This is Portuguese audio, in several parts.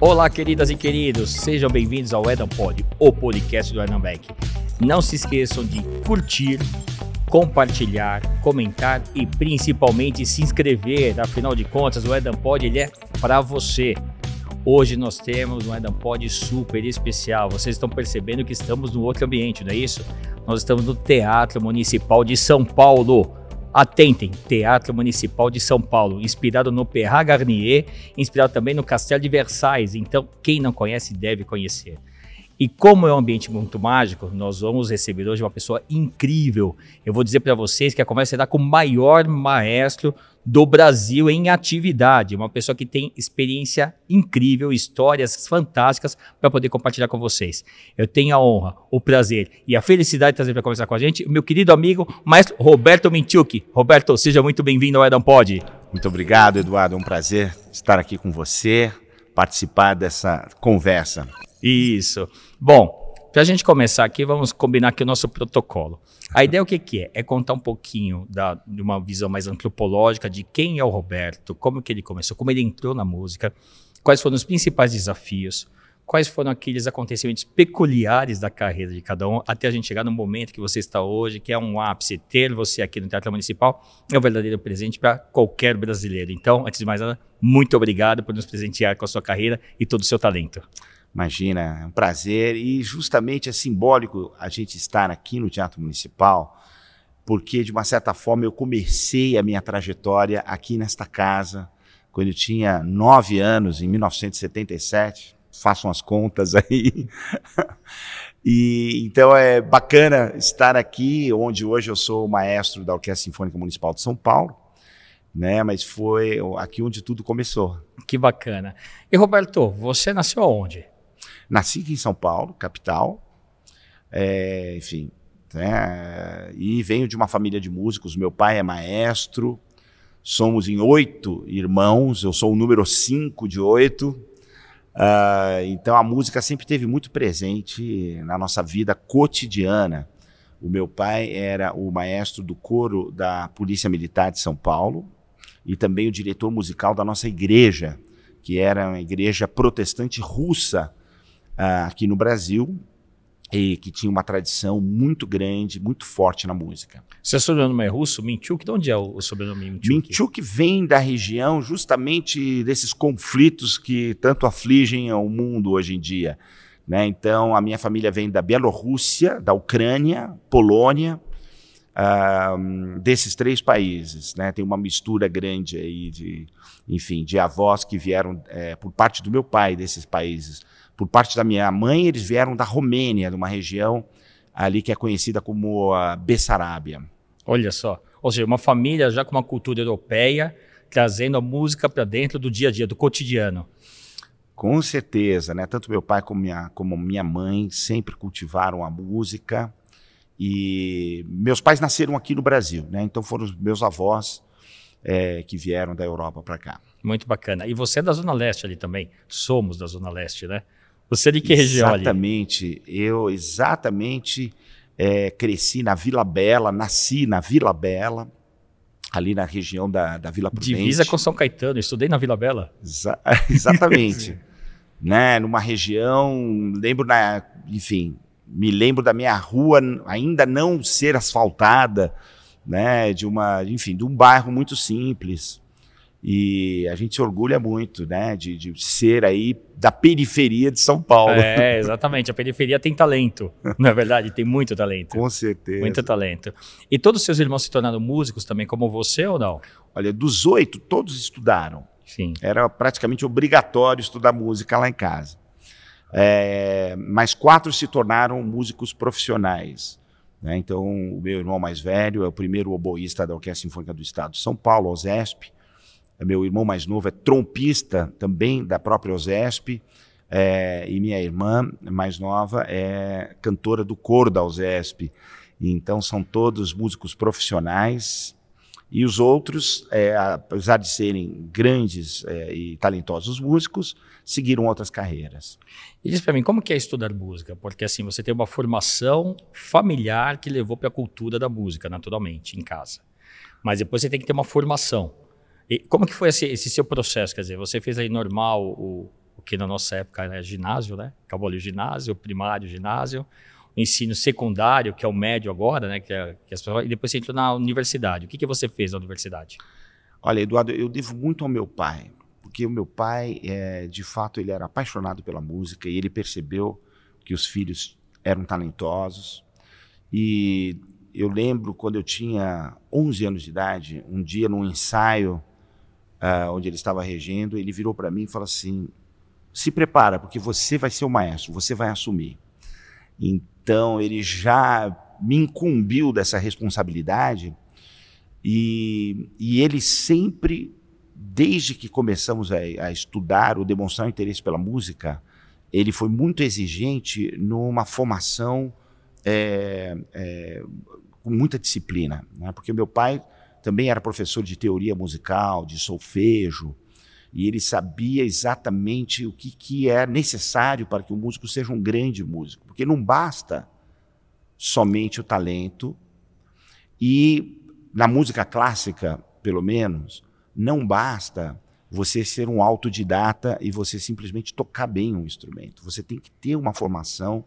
Olá, queridas e queridos, sejam bem-vindos ao Edam Pod, o podcast do Edam Beck. Não se esqueçam de curtir, compartilhar, comentar e principalmente se inscrever. Afinal de contas, o Edam Pod ele é para você. Hoje nós temos um Edam Pod super especial. Vocês estão percebendo que estamos no outro ambiente, não é isso? Nós estamos no Teatro Municipal de São Paulo. Atentem, Teatro Municipal de São Paulo, inspirado no Perra Garnier, inspirado também no Castelo de Versailles. Então, quem não conhece deve conhecer. E como é um ambiente muito mágico, nós vamos receber hoje uma pessoa incrível. Eu vou dizer para vocês que a conversa será com o maior maestro do Brasil em atividade, uma pessoa que tem experiência incrível, histórias fantásticas para poder compartilhar com vocês. Eu tenho a honra, o prazer e a felicidade de trazer para conversar com a gente o meu querido amigo, maestro Roberto Minchuk. Roberto, seja muito bem-vindo ao Edam Pod. Muito obrigado, Eduardo. É um prazer estar aqui com você, participar dessa conversa. Isso. Bom, para a gente começar aqui, vamos combinar aqui o nosso protocolo. A ideia o que, que é? É contar um pouquinho da, de uma visão mais antropológica de quem é o Roberto, como que ele começou, como ele entrou na música, quais foram os principais desafios, quais foram aqueles acontecimentos peculiares da carreira de cada um, até a gente chegar no momento que você está hoje, que é um ápice. Ter você aqui no Teatro Municipal é um verdadeiro presente para qualquer brasileiro. Então, antes de mais nada, muito obrigado por nos presentear com a sua carreira e todo o seu talento. Imagina, é um prazer e justamente é simbólico a gente estar aqui no Teatro Municipal, porque de uma certa forma eu comecei a minha trajetória aqui nesta casa quando eu tinha nove anos, em 1977. Façam as contas aí. e então é bacana estar aqui, onde hoje eu sou o maestro da Orquestra Sinfônica Municipal de São Paulo né? Mas foi aqui onde tudo começou. Que bacana. E Roberto, você nasceu aonde? Nasci aqui em São Paulo, capital. É, enfim, né? e venho de uma família de músicos. Meu pai é maestro. Somos em oito irmãos. Eu sou o número cinco de oito. Uh, então a música sempre teve muito presente na nossa vida cotidiana. O meu pai era o maestro do coro da Polícia Militar de São Paulo e também o diretor musical da nossa igreja, que era uma igreja protestante russa uh, aqui no Brasil e que tinha uma tradição muito grande, muito forte na música. Seu sobrenome é russo? Minchuk? De onde é o sobrenome Minchuk? Minchuk vem da região justamente desses conflitos que tanto afligem o mundo hoje em dia. Né? Então, a minha família vem da Bielorrússia, da Ucrânia, Polônia, uh, desses três países. Né? Tem uma mistura grande aí de, enfim, de avós que vieram é, por parte do meu pai desses países. Por parte da minha mãe, eles vieram da Romênia, de uma região ali que é conhecida como a Bessarábia. Olha só, ou seja, uma família já com uma cultura europeia, trazendo a música para dentro do dia a dia, do cotidiano. Com certeza, né? Tanto meu pai como minha, como minha mãe sempre cultivaram a música. E meus pais nasceram aqui no Brasil, né? Então foram os meus avós é, que vieram da Europa para cá. Muito bacana. E você é da Zona Leste ali também? Somos da Zona Leste, né? Você é de que região ali? Exatamente. Eu exatamente é, cresci na Vila Bela, nasci na Vila Bela, ali na região da, da Vila Prudente. Divisa com São Caetano, estudei na Vila Bela. Exa exatamente. né, numa região, lembro na, enfim, me lembro da minha rua ainda não ser asfaltada, né, de uma, enfim, de um bairro muito simples. E a gente se orgulha muito, né, de, de ser aí da periferia de São Paulo. É, exatamente. A periferia tem talento, não é verdade? Tem muito talento. Com certeza. Muito talento. E todos os seus irmãos se tornaram músicos também, como você ou não? Olha, dos oito, todos estudaram. Sim. Era praticamente obrigatório estudar música lá em casa. É, mas quatro se tornaram músicos profissionais. Né? Então, o meu irmão mais velho é o primeiro oboísta da Orquestra Sinfônica do Estado de São Paulo, OSESP. Meu irmão mais novo é trompista também da própria OSESP. É, e minha irmã mais nova é cantora do coro da OSESP. Então, são todos músicos profissionais. E os outros, é, apesar de serem grandes é, e talentosos músicos, seguiram outras carreiras. E diz para mim, como que é estudar música? Porque assim, você tem uma formação familiar que levou para a cultura da música, naturalmente, em casa. Mas depois você tem que ter uma formação. E como que foi esse, esse, seu processo? Quer dizer, você fez aí normal o, o que na nossa época era ginásio, né? Acabou ali o ginásio, o primário, o ginásio, o ensino secundário, que é o médio agora, né? Que, é, que as pessoas, e depois você entrou na universidade. O que, que você fez na universidade? Olha, Eduardo, eu devo muito ao meu pai, porque o meu pai, é, de fato, ele era apaixonado pela música e ele percebeu que os filhos eram talentosos. E eu lembro quando eu tinha 11 anos de idade, um dia num ensaio uh, onde ele estava regendo, ele virou para mim e falou assim: se prepara, porque você vai ser o maestro, você vai assumir. Então ele já me incumbiu dessa responsabilidade e, e ele sempre, desde que começamos a, a estudar ou demonstrar interesse pela música, ele foi muito exigente numa formação é, é, com muita disciplina, né? porque meu pai também era professor de teoria musical, de solfejo, e ele sabia exatamente o que, que é necessário para que o músico seja um grande músico, porque não basta somente o talento e na música clássica, pelo menos, não basta você ser um autodidata e você simplesmente tocar bem um instrumento. Você tem que ter uma formação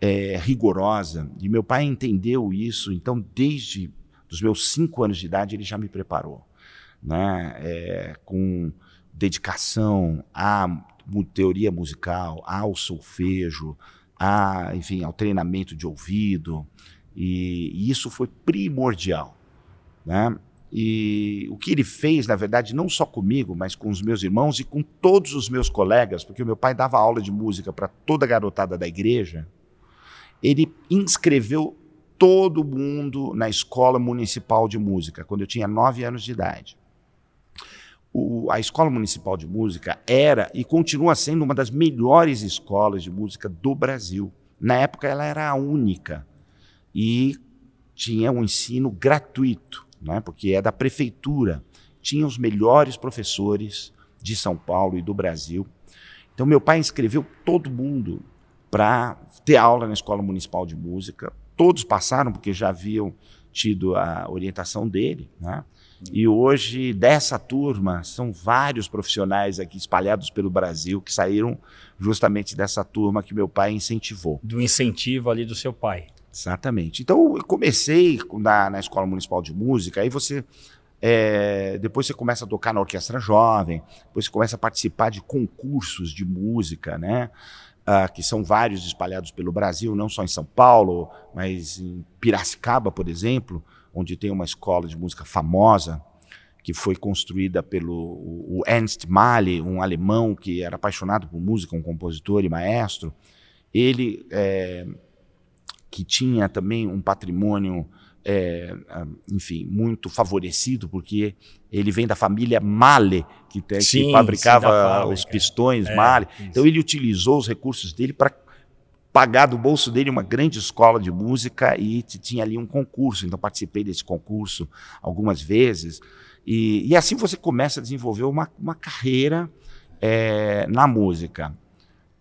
é, rigorosa. E meu pai entendeu isso, então, desde os meus cinco anos de idade, ele já me preparou. Né? É, com dedicação à teoria musical, ao solfejo, a, enfim, ao treinamento de ouvido. E, e isso foi primordial. Né? E o que ele fez, na verdade, não só comigo, mas com os meus irmãos e com todos os meus colegas, porque o meu pai dava aula de música para toda a garotada da igreja, ele inscreveu todo mundo na escola municipal de música, quando eu tinha nove anos de idade. O, a escola municipal de música era e continua sendo uma das melhores escolas de música do Brasil. Na época, ela era a única e tinha um ensino gratuito né, porque é da prefeitura. Tinha os melhores professores de São Paulo e do Brasil. Então, meu pai inscreveu todo mundo para ter aula na Escola Municipal de Música. Todos passaram, porque já haviam tido a orientação dele. Né? E hoje, dessa turma, são vários profissionais aqui espalhados pelo Brasil que saíram justamente dessa turma que meu pai incentivou. Do incentivo ali do seu pai. Exatamente. Então, eu comecei na, na Escola Municipal de Música, aí você. É, depois você começa a tocar na orquestra jovem, depois você começa a participar de concursos de música, né? Ah, que são vários espalhados pelo Brasil, não só em São Paulo, mas em Piracicaba, por exemplo, onde tem uma escola de música famosa, que foi construída pelo Ernst Mahler, um alemão que era apaixonado por música, um compositor e maestro. Ele é, que tinha também um patrimônio, é, enfim, muito favorecido, porque ele vem da família Male, que, tem, sim, que fabricava sim, os pistões é, Male. Então ele utilizou os recursos dele para pagar do bolso dele uma grande escola de música e tinha ali um concurso. Então participei desse concurso algumas vezes. E, e assim você começa a desenvolver uma, uma carreira é, na música.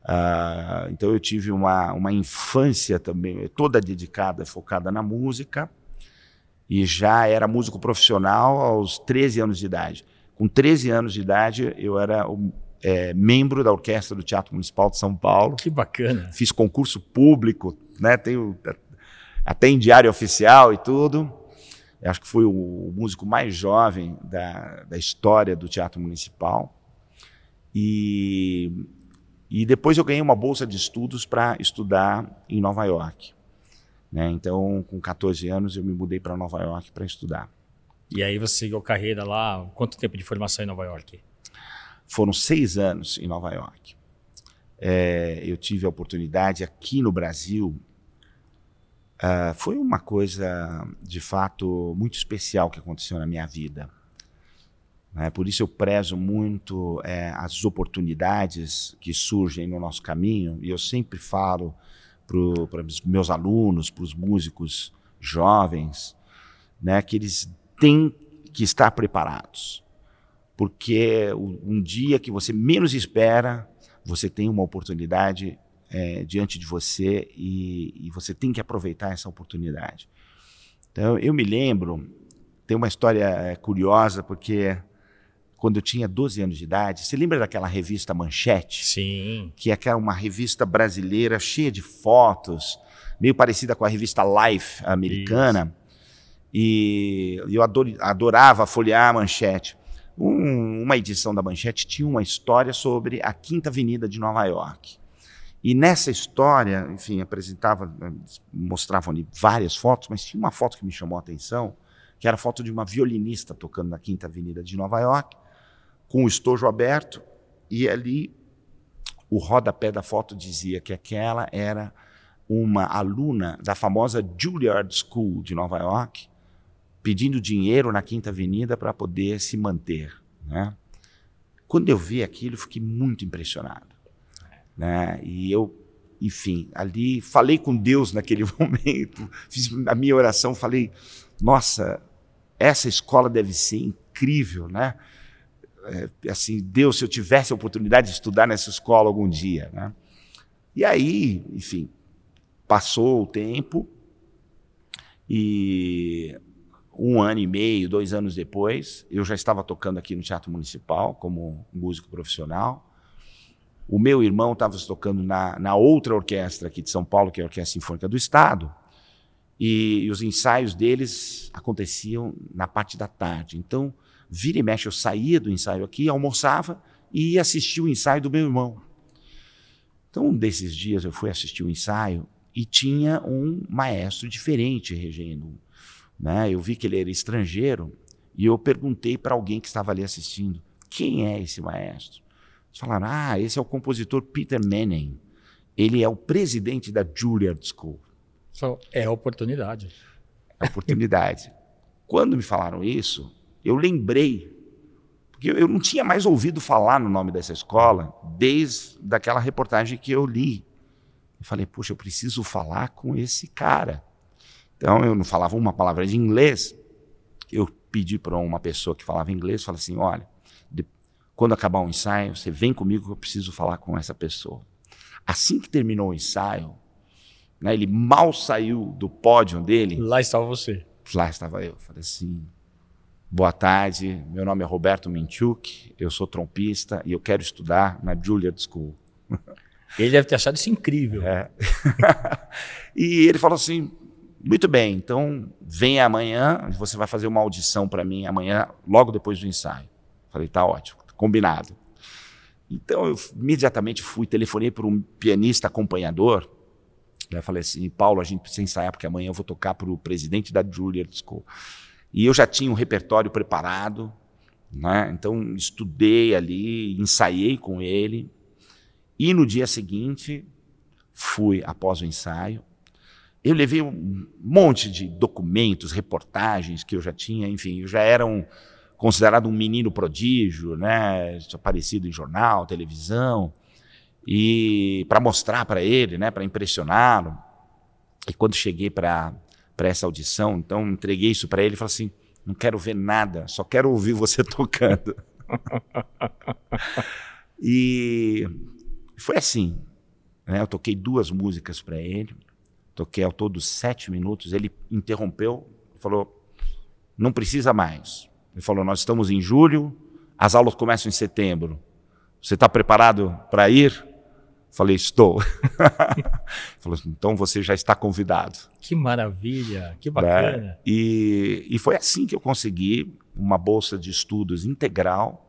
Uh, então eu tive uma, uma infância também toda dedicada, focada na música, e já era músico profissional aos 13 anos de idade. Com 13 anos de idade, eu era o, é, membro da orquestra do Teatro Municipal de São Paulo. Que bacana! Fiz concurso público, né? Tenho até em diário oficial e tudo. Eu acho que fui o músico mais jovem da, da história do Teatro Municipal. E e depois eu ganhei uma bolsa de estudos para estudar em Nova York. Né? Então, com 14 anos, eu me mudei para Nova York para estudar. E aí você seguiu carreira lá? Quanto tempo de formação em Nova York? Foram seis anos em Nova York. É, eu tive a oportunidade aqui no Brasil. Uh, foi uma coisa, de fato, muito especial que aconteceu na minha vida. Né? Por isso eu prezo muito é, as oportunidades que surgem no nosso caminho, e eu sempre falo para os meus alunos, para os músicos jovens, né, que eles têm que estar preparados. Porque um dia que você menos espera, você tem uma oportunidade é, diante de você e, e, você tem que aproveitar essa oportunidade. Então, eu me lembro, tem uma história é, curiosa, porque quando eu tinha 12 anos de idade. Você lembra daquela revista Manchete? Sim. Que é aquela uma revista brasileira cheia de fotos, meio parecida com a revista Life americana. E eu ador, adorava folhear a Manchete. Um, uma edição da Manchete tinha uma história sobre a Quinta Avenida de Nova York. E nessa história, enfim, apresentava, mostravam ali várias fotos, mas tinha uma foto que me chamou a atenção, que era a foto de uma violinista tocando na Quinta Avenida de Nova York com o estojo aberto, e ali o rodapé da foto dizia que aquela era uma aluna da famosa Juilliard School de Nova York, pedindo dinheiro na Quinta Avenida para poder se manter. Né? Quando eu vi aquilo, fiquei muito impressionado. Né? E eu, enfim, ali falei com Deus naquele momento, fiz a minha oração, falei: nossa, essa escola deve ser incrível, né? É, assim, Deus, se eu tivesse a oportunidade de estudar nessa escola algum dia. Né? E aí, enfim, passou o tempo e um ano e meio, dois anos depois, eu já estava tocando aqui no Teatro Municipal como músico profissional. O meu irmão estava tocando na, na outra orquestra aqui de São Paulo, que é a Orquestra Sinfônica do Estado, e, e os ensaios deles aconteciam na parte da tarde. Então, Vira e mexe, eu saía do ensaio aqui, almoçava e ia assistir o ensaio do meu irmão. Então, um desses dias eu fui assistir o ensaio e tinha um maestro diferente regendo. Né? Eu vi que ele era estrangeiro e eu perguntei para alguém que estava ali assistindo: quem é esse maestro? Eles falaram: ah, esse é o compositor Peter Manning. Ele é o presidente da Juilliard School. É oportunidade. É oportunidade. Quando me falaram isso, eu lembrei, porque eu não tinha mais ouvido falar no nome dessa escola desde aquela reportagem que eu li. Eu falei, puxa, eu preciso falar com esse cara. Então eu não falava uma palavra de inglês. Eu pedi para uma pessoa que falava inglês, falei assim, olha, de, quando acabar o ensaio, você vem comigo que eu preciso falar com essa pessoa. Assim que terminou o ensaio, né, ele mal saiu do pódio dele. Lá estava você. Lá estava eu. Falei assim, Boa tarde, meu nome é Roberto Minchuk, eu sou trompista e eu quero estudar na Juilliard School. Ele deve ter achado isso incrível. É. e ele falou assim: muito bem, então vem amanhã, você vai fazer uma audição para mim amanhã, logo depois do ensaio. Falei: tá ótimo, combinado. Então eu imediatamente fui, telefonei para um pianista acompanhador. Eu falei assim: Paulo, a gente precisa ensaiar porque amanhã eu vou tocar para o presidente da Juilliard School. E eu já tinha um repertório preparado, né? então estudei ali, ensaiei com ele. E no dia seguinte, fui após o ensaio. Eu levei um monte de documentos, reportagens que eu já tinha, enfim, eu já era um, considerado um menino prodígio, né? aparecido em jornal, televisão, e para mostrar para ele, né? para impressioná-lo. E quando cheguei para para essa audição. Então, entreguei isso para ele e falei assim: não quero ver nada, só quero ouvir você tocando. e foi assim. Né? Eu toquei duas músicas para ele, toquei ao todo sete minutos. Ele interrompeu, falou: não precisa mais. Ele falou: nós estamos em julho, as aulas começam em setembro. Você está preparado para ir? Falei, estou. Falou assim, então você já está convidado. Que maravilha, que bacana. Né? E, e foi assim que eu consegui uma bolsa de estudos integral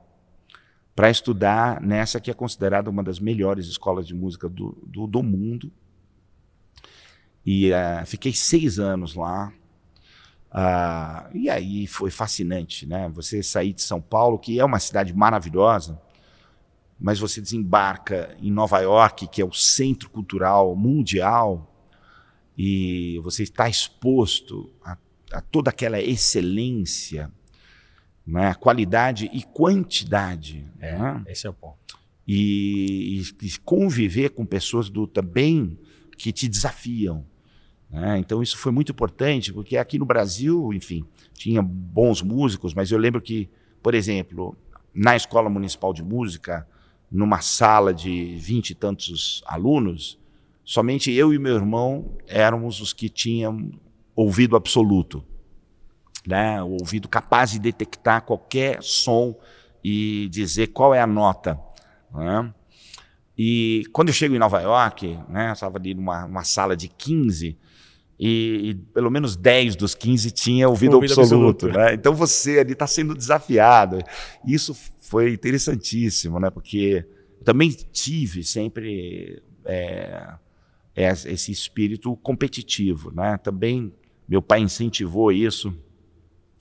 para estudar nessa que é considerada uma das melhores escolas de música do, do, do mundo. E uh, fiquei seis anos lá. Uh, e aí foi fascinante, né? Você sair de São Paulo, que é uma cidade maravilhosa, mas você desembarca em Nova York, que é o centro cultural mundial, e você está exposto a, a toda aquela excelência, né? qualidade e quantidade. É, né? Esse é o ponto. E, e, e, conviver com pessoas do também que te desafiam. Né? Então isso foi muito importante, porque aqui no Brasil, enfim, tinha bons músicos, mas eu lembro que, por exemplo, na Escola Municipal de Música, numa sala de vinte e tantos alunos, somente eu e meu irmão éramos os que tinham ouvido absoluto, né? o ouvido capaz de detectar qualquer som e dizer qual é a nota. Né? E quando eu chego em Nova York, né, eu estava ali numa, numa sala de 15, e, e, pelo menos 10 dos 15 tinha ouvido, ouvido absoluto. absoluto. Né? Então você ali está sendo desafiado. Isso foi interessantíssimo, né? porque eu também tive sempre é, é, esse espírito competitivo. Né? Também meu pai incentivou isso,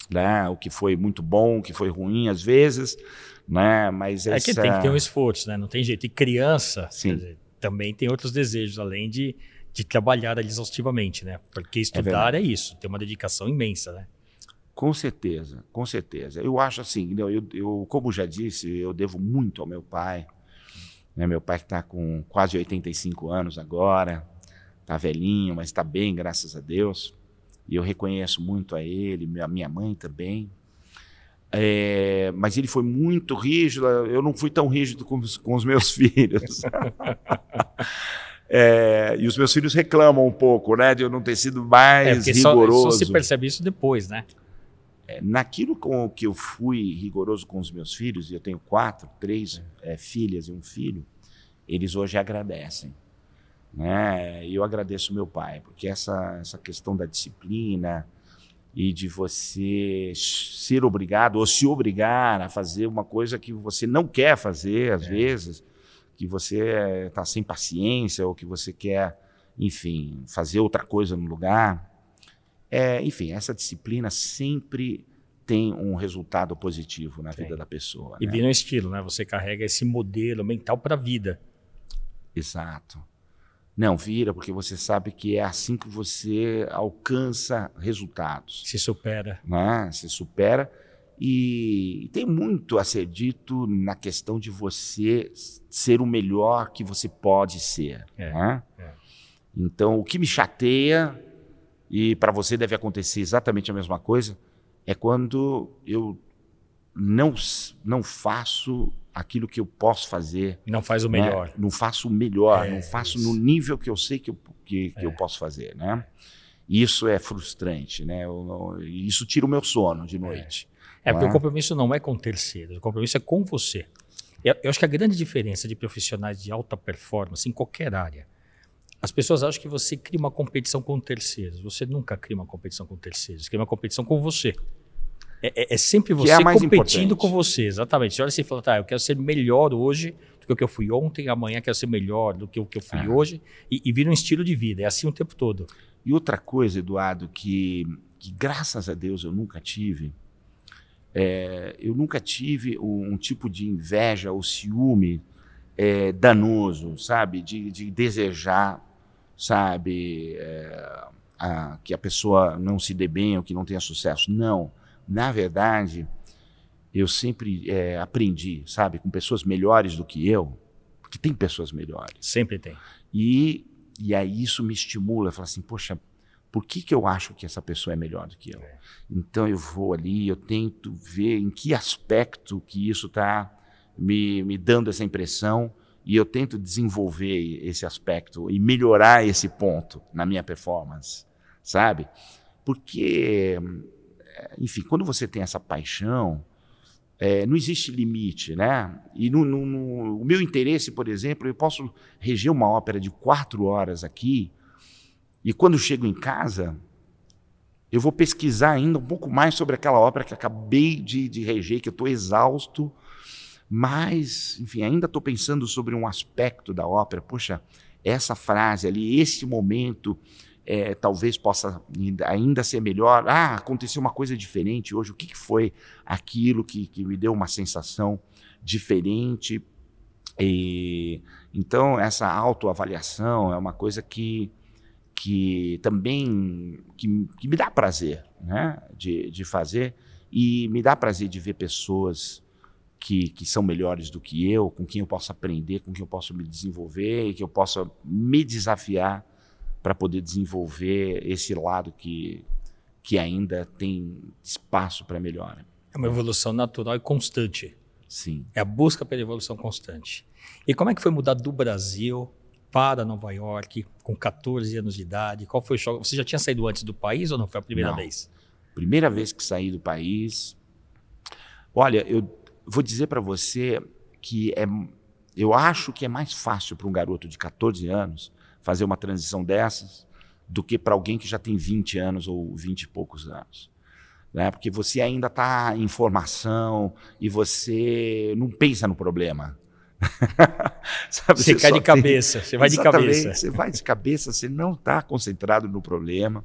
né? o que foi muito bom, o que foi ruim às vezes. Né? Mas é essa... que tem que ter um esforço, né? não tem jeito. E criança dizer, também tem outros desejos, além de de trabalhar exaustivamente, né? Porque estudar é, é, isso, tem uma dedicação imensa, né? Com certeza, com certeza. Eu acho assim, eu, eu como já disse, eu devo muito ao meu pai. Né? Meu pai está com quase 85 anos agora, está velhinho, mas está bem, graças a Deus. E eu reconheço muito a ele, a minha mãe também. É, mas ele foi muito rígido, eu não fui tão rígido com os, com os meus filhos. É, e os meus filhos reclamam um pouco, né, de eu não ter sido mais é, rigoroso. Só, só se percebe isso depois, né? É, naquilo com que eu fui rigoroso com os meus filhos, e eu tenho quatro, três é, filhas e um filho, eles hoje agradecem. Né? E eu agradeço meu pai, porque essa, essa questão da disciplina e de você ser obrigado ou se obrigar a fazer uma coisa que você não quer fazer, às é. vezes, que você está sem paciência ou que você quer, enfim, fazer outra coisa no lugar. É, enfim, essa disciplina sempre tem um resultado positivo na vida da pessoa. E né? vira um estilo, né? Você carrega esse modelo mental para a vida. Exato. Não, vira, porque você sabe que é assim que você alcança resultados. Se supera. Né? Se supera. E tem muito a ser dito na questão de você ser o melhor que você pode ser. É, né? é. Então, o que me chateia, e para você deve acontecer exatamente a mesma coisa, é quando eu não, não faço aquilo que eu posso fazer. Não faz o melhor. Né? Não faço o melhor, é, não faço isso. no nível que eu sei que eu, que, que eu é. posso fazer. Né? Isso é frustrante, né? Eu, isso tira o meu sono de noite. É, porque o compromisso não é com terceiros, o compromisso é com você. Eu, eu acho que a grande diferença de profissionais de alta performance em qualquer área, as pessoas acham que você cria uma competição com terceiros. Você nunca cria uma competição com terceiros, você cria uma competição com você. É, é, é sempre você é competindo importante. com você, exatamente. Você olha assim e fala, tá, eu quero ser melhor hoje do que o que eu fui ontem, amanhã quero ser melhor do que o que eu fui ah. hoje, e, e vira um estilo de vida. É assim o tempo todo. E outra coisa, Eduardo, que, que graças a Deus eu nunca tive, é, eu nunca tive um, um, tipo de inveja ou ciúme é, danoso, sabe? De, de desejar, sabe, é, a, que a pessoa não se dê bem ou que não tenha sucesso. Não. Na verdade, eu sempre é, aprendi, sabe, com pessoas melhores do que eu, porque tem pessoas melhores. Sempre tem. E, e aí isso me estimula, falar assim, poxa, por que, que eu acho que essa pessoa é melhor do que eu? É. Então eu vou ali, eu tento ver em que aspecto que isso está me, me dando essa impressão e eu tento desenvolver esse aspecto e melhorar esse ponto na minha performance, sabe? Porque, enfim, quando você tem essa paixão, é, não existe limite, né? E no, no, no, o meu interesse, por exemplo, eu posso reger uma ópera de quatro horas aqui e quando chego em casa, eu vou pesquisar ainda um pouco mais sobre aquela ópera que acabei de, de reger, que eu estou exausto, mas, enfim, ainda estou pensando sobre um aspecto da ópera. Poxa, essa frase ali, esse momento, é, talvez possa ainda ser melhor. Ah, aconteceu uma coisa diferente hoje. O que, que foi aquilo que, que me deu uma sensação diferente? E, então, essa autoavaliação é uma coisa que que também que, que me dá prazer né, de, de fazer e me dá prazer de ver pessoas que, que são melhores do que eu, com quem eu posso aprender, com quem eu posso me desenvolver e que eu possa me desafiar para poder desenvolver esse lado que, que ainda tem espaço para melhora. É uma evolução natural e constante. Sim. É a busca pela evolução constante. E como é que foi mudar do Brasil para Nova York com 14 anos de idade? Qual foi o choque? Você já tinha saído antes do país ou não foi a primeira não. vez? Primeira vez que saí do país. Olha, eu vou dizer para você que é, eu acho que é mais fácil para um garoto de 14 anos fazer uma transição dessas do que para alguém que já tem 20 anos ou 20 e poucos anos. Né? Porque você ainda está em formação e você não pensa no problema. Sabe, você, você cai de cabeça, você vai de cabeça. Você vai de cabeça, você não está concentrado no problema.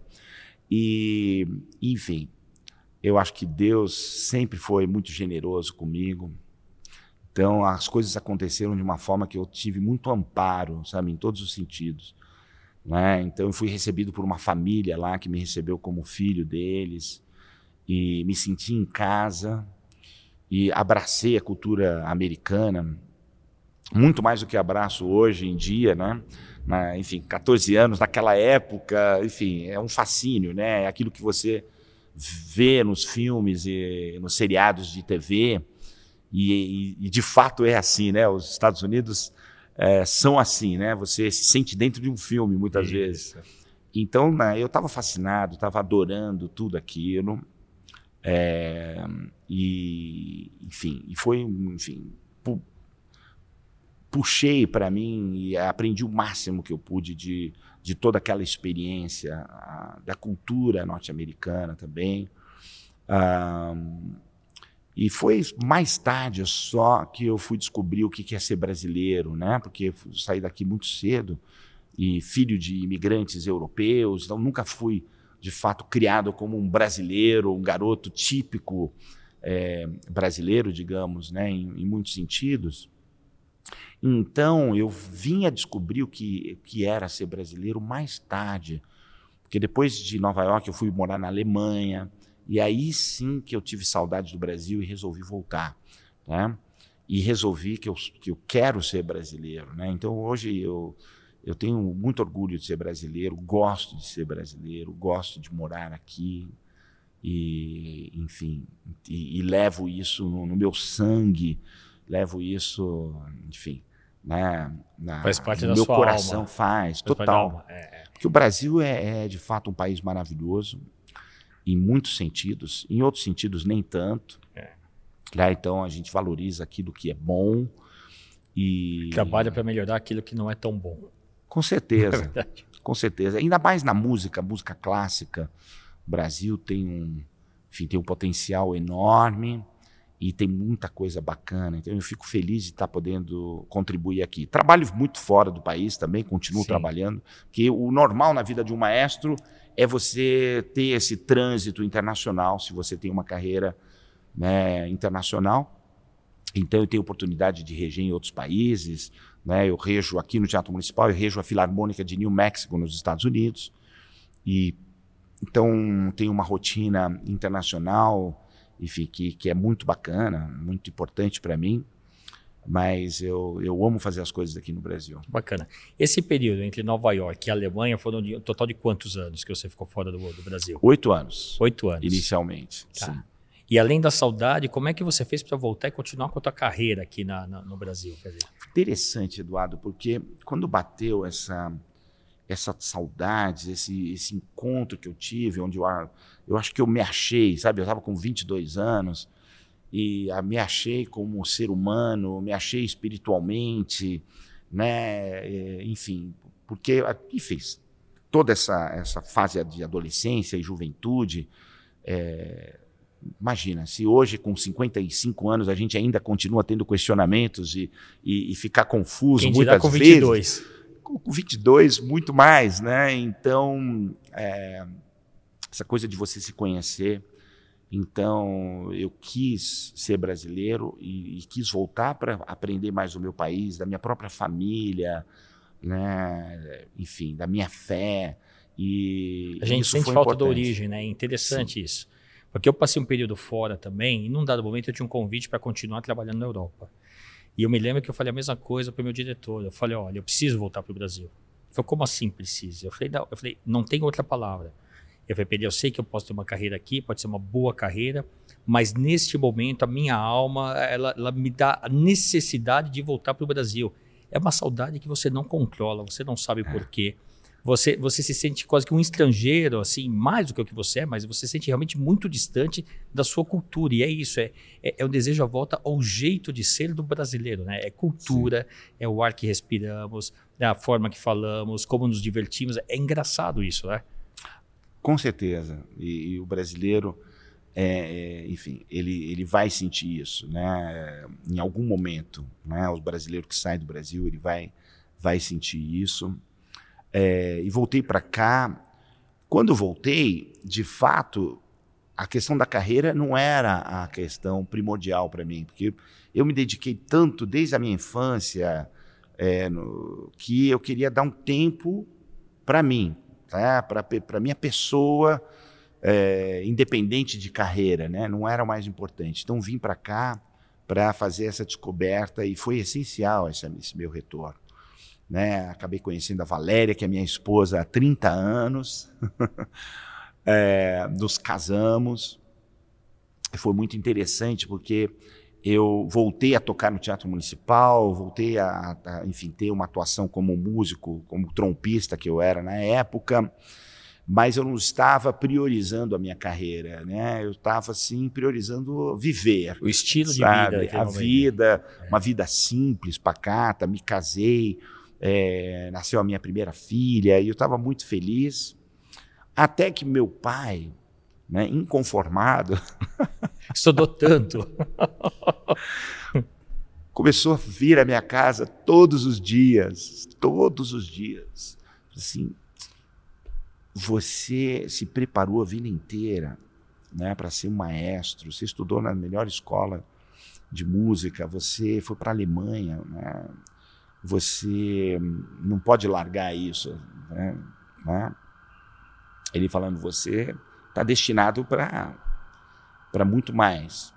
E, enfim, eu acho que Deus sempre foi muito generoso comigo. Então, as coisas aconteceram de uma forma que eu tive muito amparo, sabe, em todos os sentidos. Né? Então, eu fui recebido por uma família lá que me recebeu como filho deles e me senti em casa e abracei a cultura americana muito mais do que abraço hoje em dia, né? Na, enfim, 14 anos naquela época, enfim, é um fascínio, né? É aquilo que você vê nos filmes e nos seriados de TV e, e, e de fato é assim, né? Os Estados Unidos é, são assim, né? Você se sente dentro de um filme muitas Isso. vezes. Então, né, eu estava fascinado, estava adorando tudo aquilo. É, e, enfim, e foi, enfim, puxei para mim e aprendi o máximo que eu pude de, de toda aquela experiência, a, da cultura norte-americana também. e foi mais tarde só que eu fui descobrir o que é ser brasileiro, né? Porque saí daqui muito cedo e filho de imigrantes europeus, então nunca fui de fato criado como um brasileiro, um garoto típico é, brasileiro, digamos, né, em, em, muitos sentidos. Então eu vim a descobrir o que, que era ser brasileiro mais tarde, porque depois de Nova York eu fui morar na Alemanha e aí sim que eu tive saudade do Brasil e resolvi voltar, né? E resolvi que eu, que eu quero ser brasileiro, né? Então hoje eu eu tenho muito orgulho de ser brasileiro, gosto de ser brasileiro, gosto de morar aqui e, enfim, e, e levo isso no, no, meu sangue, levo isso, enfim, né, na, faz parte da meu sua coração alma. faz, faz total. É, é. Porque o Brasil é, é de fato um país maravilhoso em muitos sentidos, em outros sentidos nem tanto. É. Né? Então a gente valoriza aquilo que é bom e trabalha para melhorar aquilo que não é tão bom. Com certeza. É com certeza. Ainda mais na música, música clássica. O Brasil tem um, enfim, tem um potencial enorme e tem muita coisa bacana. Então eu fico feliz de estar podendo contribuir aqui. Trabalho muito fora do país também, continuo Sim. trabalhando, porque o normal na vida de um maestro é você ter esse trânsito internacional, se você tem uma carreira né, internacional. Então eu tenho oportunidade de reger em outros países, né? Eu rejo aqui no Teatro Municipal, eu rejo a Filarmônica de New Mexico, nos Estados Unidos. E então tem uma rotina internacional, enfim, que, que é muito bacana, muito importante para mim. Mas eu, eu amo fazer as coisas aqui no Brasil. Bacana. Esse período entre Nova York e Alemanha foram de, um total de quantos anos que você ficou fora do, do Brasil? Oito anos. Oito anos. Inicialmente. Tá. Sim. E além da saudade, como é que você fez para voltar e continuar com a tua carreira aqui na, na, no Brasil? Interessante, Eduardo, porque quando bateu essa essa saudade, esse, esse encontro que eu tive, onde eu, eu acho que eu me achei, sabe? Eu estava com 22 anos e a, me achei como ser humano, me achei espiritualmente, né? É, enfim, porque, enfim, toda essa, essa fase de adolescência e juventude, é, Imagina, se hoje, com 55 anos, a gente ainda continua tendo questionamentos e, e, e ficar confuso Quem muitas com 22. vezes. Com, com 22, muito mais, né? Então, é, essa coisa de você se conhecer. Então, eu quis ser brasileiro e, e quis voltar para aprender mais do meu país, da minha própria família, né? enfim, da minha fé. E a gente sente falta da origem, né? É interessante Sim. isso. Porque eu passei um período fora também, e num dado momento eu tinha um convite para continuar trabalhando na Europa. E eu me lembro que eu falei a mesma coisa para o meu diretor. Eu falei, olha, eu preciso voltar para o Brasil. Ele falou, como assim precisa? Eu falei, não, eu falei, não tem outra palavra. Eu falei, ele, eu sei que eu posso ter uma carreira aqui, pode ser uma boa carreira, mas neste momento a minha alma, ela, ela me dá a necessidade de voltar para o Brasil. É uma saudade que você não controla, você não sabe é. por quê. Você, você se sente quase que um estrangeiro, assim, mais do que o que você é, mas você se sente realmente muito distante da sua cultura. E é isso, é, é, é o desejo à volta ao jeito de ser do brasileiro, né? É cultura, Sim. é o ar que respiramos, é a forma que falamos, como nos divertimos. É engraçado isso, né? Com certeza. E, e o brasileiro, é, é, enfim, ele, ele vai sentir isso, né? Em algum momento, né? O brasileiro que sai do Brasil, ele vai, vai sentir isso é, e voltei para cá. Quando voltei, de fato, a questão da carreira não era a questão primordial para mim, porque eu me dediquei tanto desde a minha infância é, no, que eu queria dar um tempo para mim, tá? para minha pessoa, é, independente de carreira, né? não era o mais importante. Então vim para cá para fazer essa descoberta e foi essencial esse, esse meu retorno. Né? Acabei conhecendo a Valéria, que é minha esposa há 30 anos. é, nos casamos. Foi muito interessante porque eu voltei a tocar no Teatro Municipal, voltei a, a, enfim, ter uma atuação como músico, como trompista que eu era na época, mas eu não estava priorizando a minha carreira, né? Eu estava assim priorizando viver, o estilo sabe? de vida, a vida, é. uma vida simples, pacata. Me casei, é, nasceu a minha primeira filha e eu estava muito feliz. Até que meu pai, né, inconformado, estudou tanto, começou a vir à minha casa todos os dias, todos os dias. Assim, você se preparou a vida inteira né, para ser um maestro, você estudou na melhor escola de música, você foi para a Alemanha, né, você não pode largar isso. Né? né? Ele falando, você está destinado para muito mais.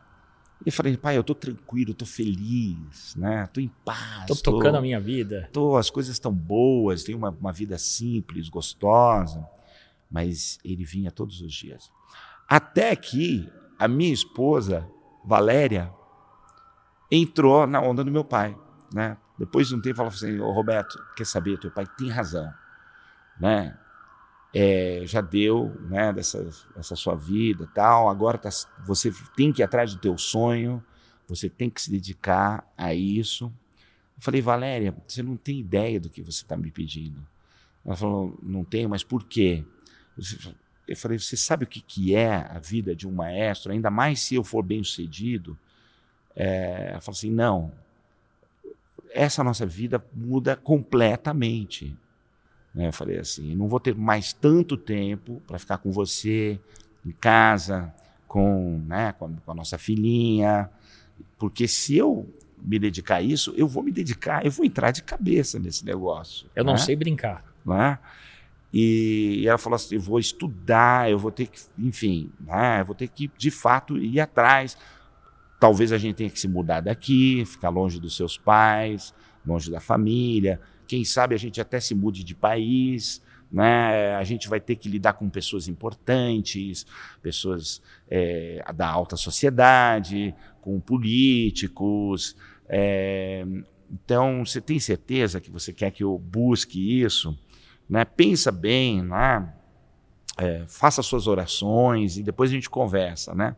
E eu falei, pai, eu estou tranquilo, estou feliz, né? Estou em paz. Estou tocando a minha vida. Tô, as coisas estão boas, tenho uma, uma vida simples, gostosa. Mas ele vinha todos os dias. Até que a minha esposa, Valéria, entrou na onda do meu pai, né? Depois de um tempo, falou assim: Ô Roberto, quer saber? Teu pai tem razão. Né? É, já deu né, dessa, dessa sua vida tal, agora tá, você tem que ir atrás do teu sonho, você tem que se dedicar a isso. Eu falei, Valéria, você não tem ideia do que você está me pedindo. Ela falou, não tenho, mas por quê? Eu falei, você sabe o que, que é a vida de um maestro, ainda mais se eu for bem sucedido? É, ela falou assim, não, essa nossa vida muda completamente. Né? Eu falei assim: não vou ter mais tanto tempo para ficar com você em casa, com, né, com, a, com a nossa filhinha, porque se eu me dedicar a isso, eu vou me dedicar, eu vou entrar de cabeça nesse negócio. Eu não né? sei brincar. Né? E, e, ela falou assim: eu vou estudar, eu vou ter que, enfim, né, eu vou ter que, de fato, ir atrás. Talvez a gente tenha que se mudar daqui, ficar longe dos seus pais, longe da família. Quem sabe a gente até se mude de país. Né? A gente vai ter que lidar com pessoas importantes, pessoas é, da alta sociedade, com políticos. É, então, você tem certeza que você quer que eu busque isso? Né? Pensa bem, né? É, faça suas orações e depois a gente conversa, né?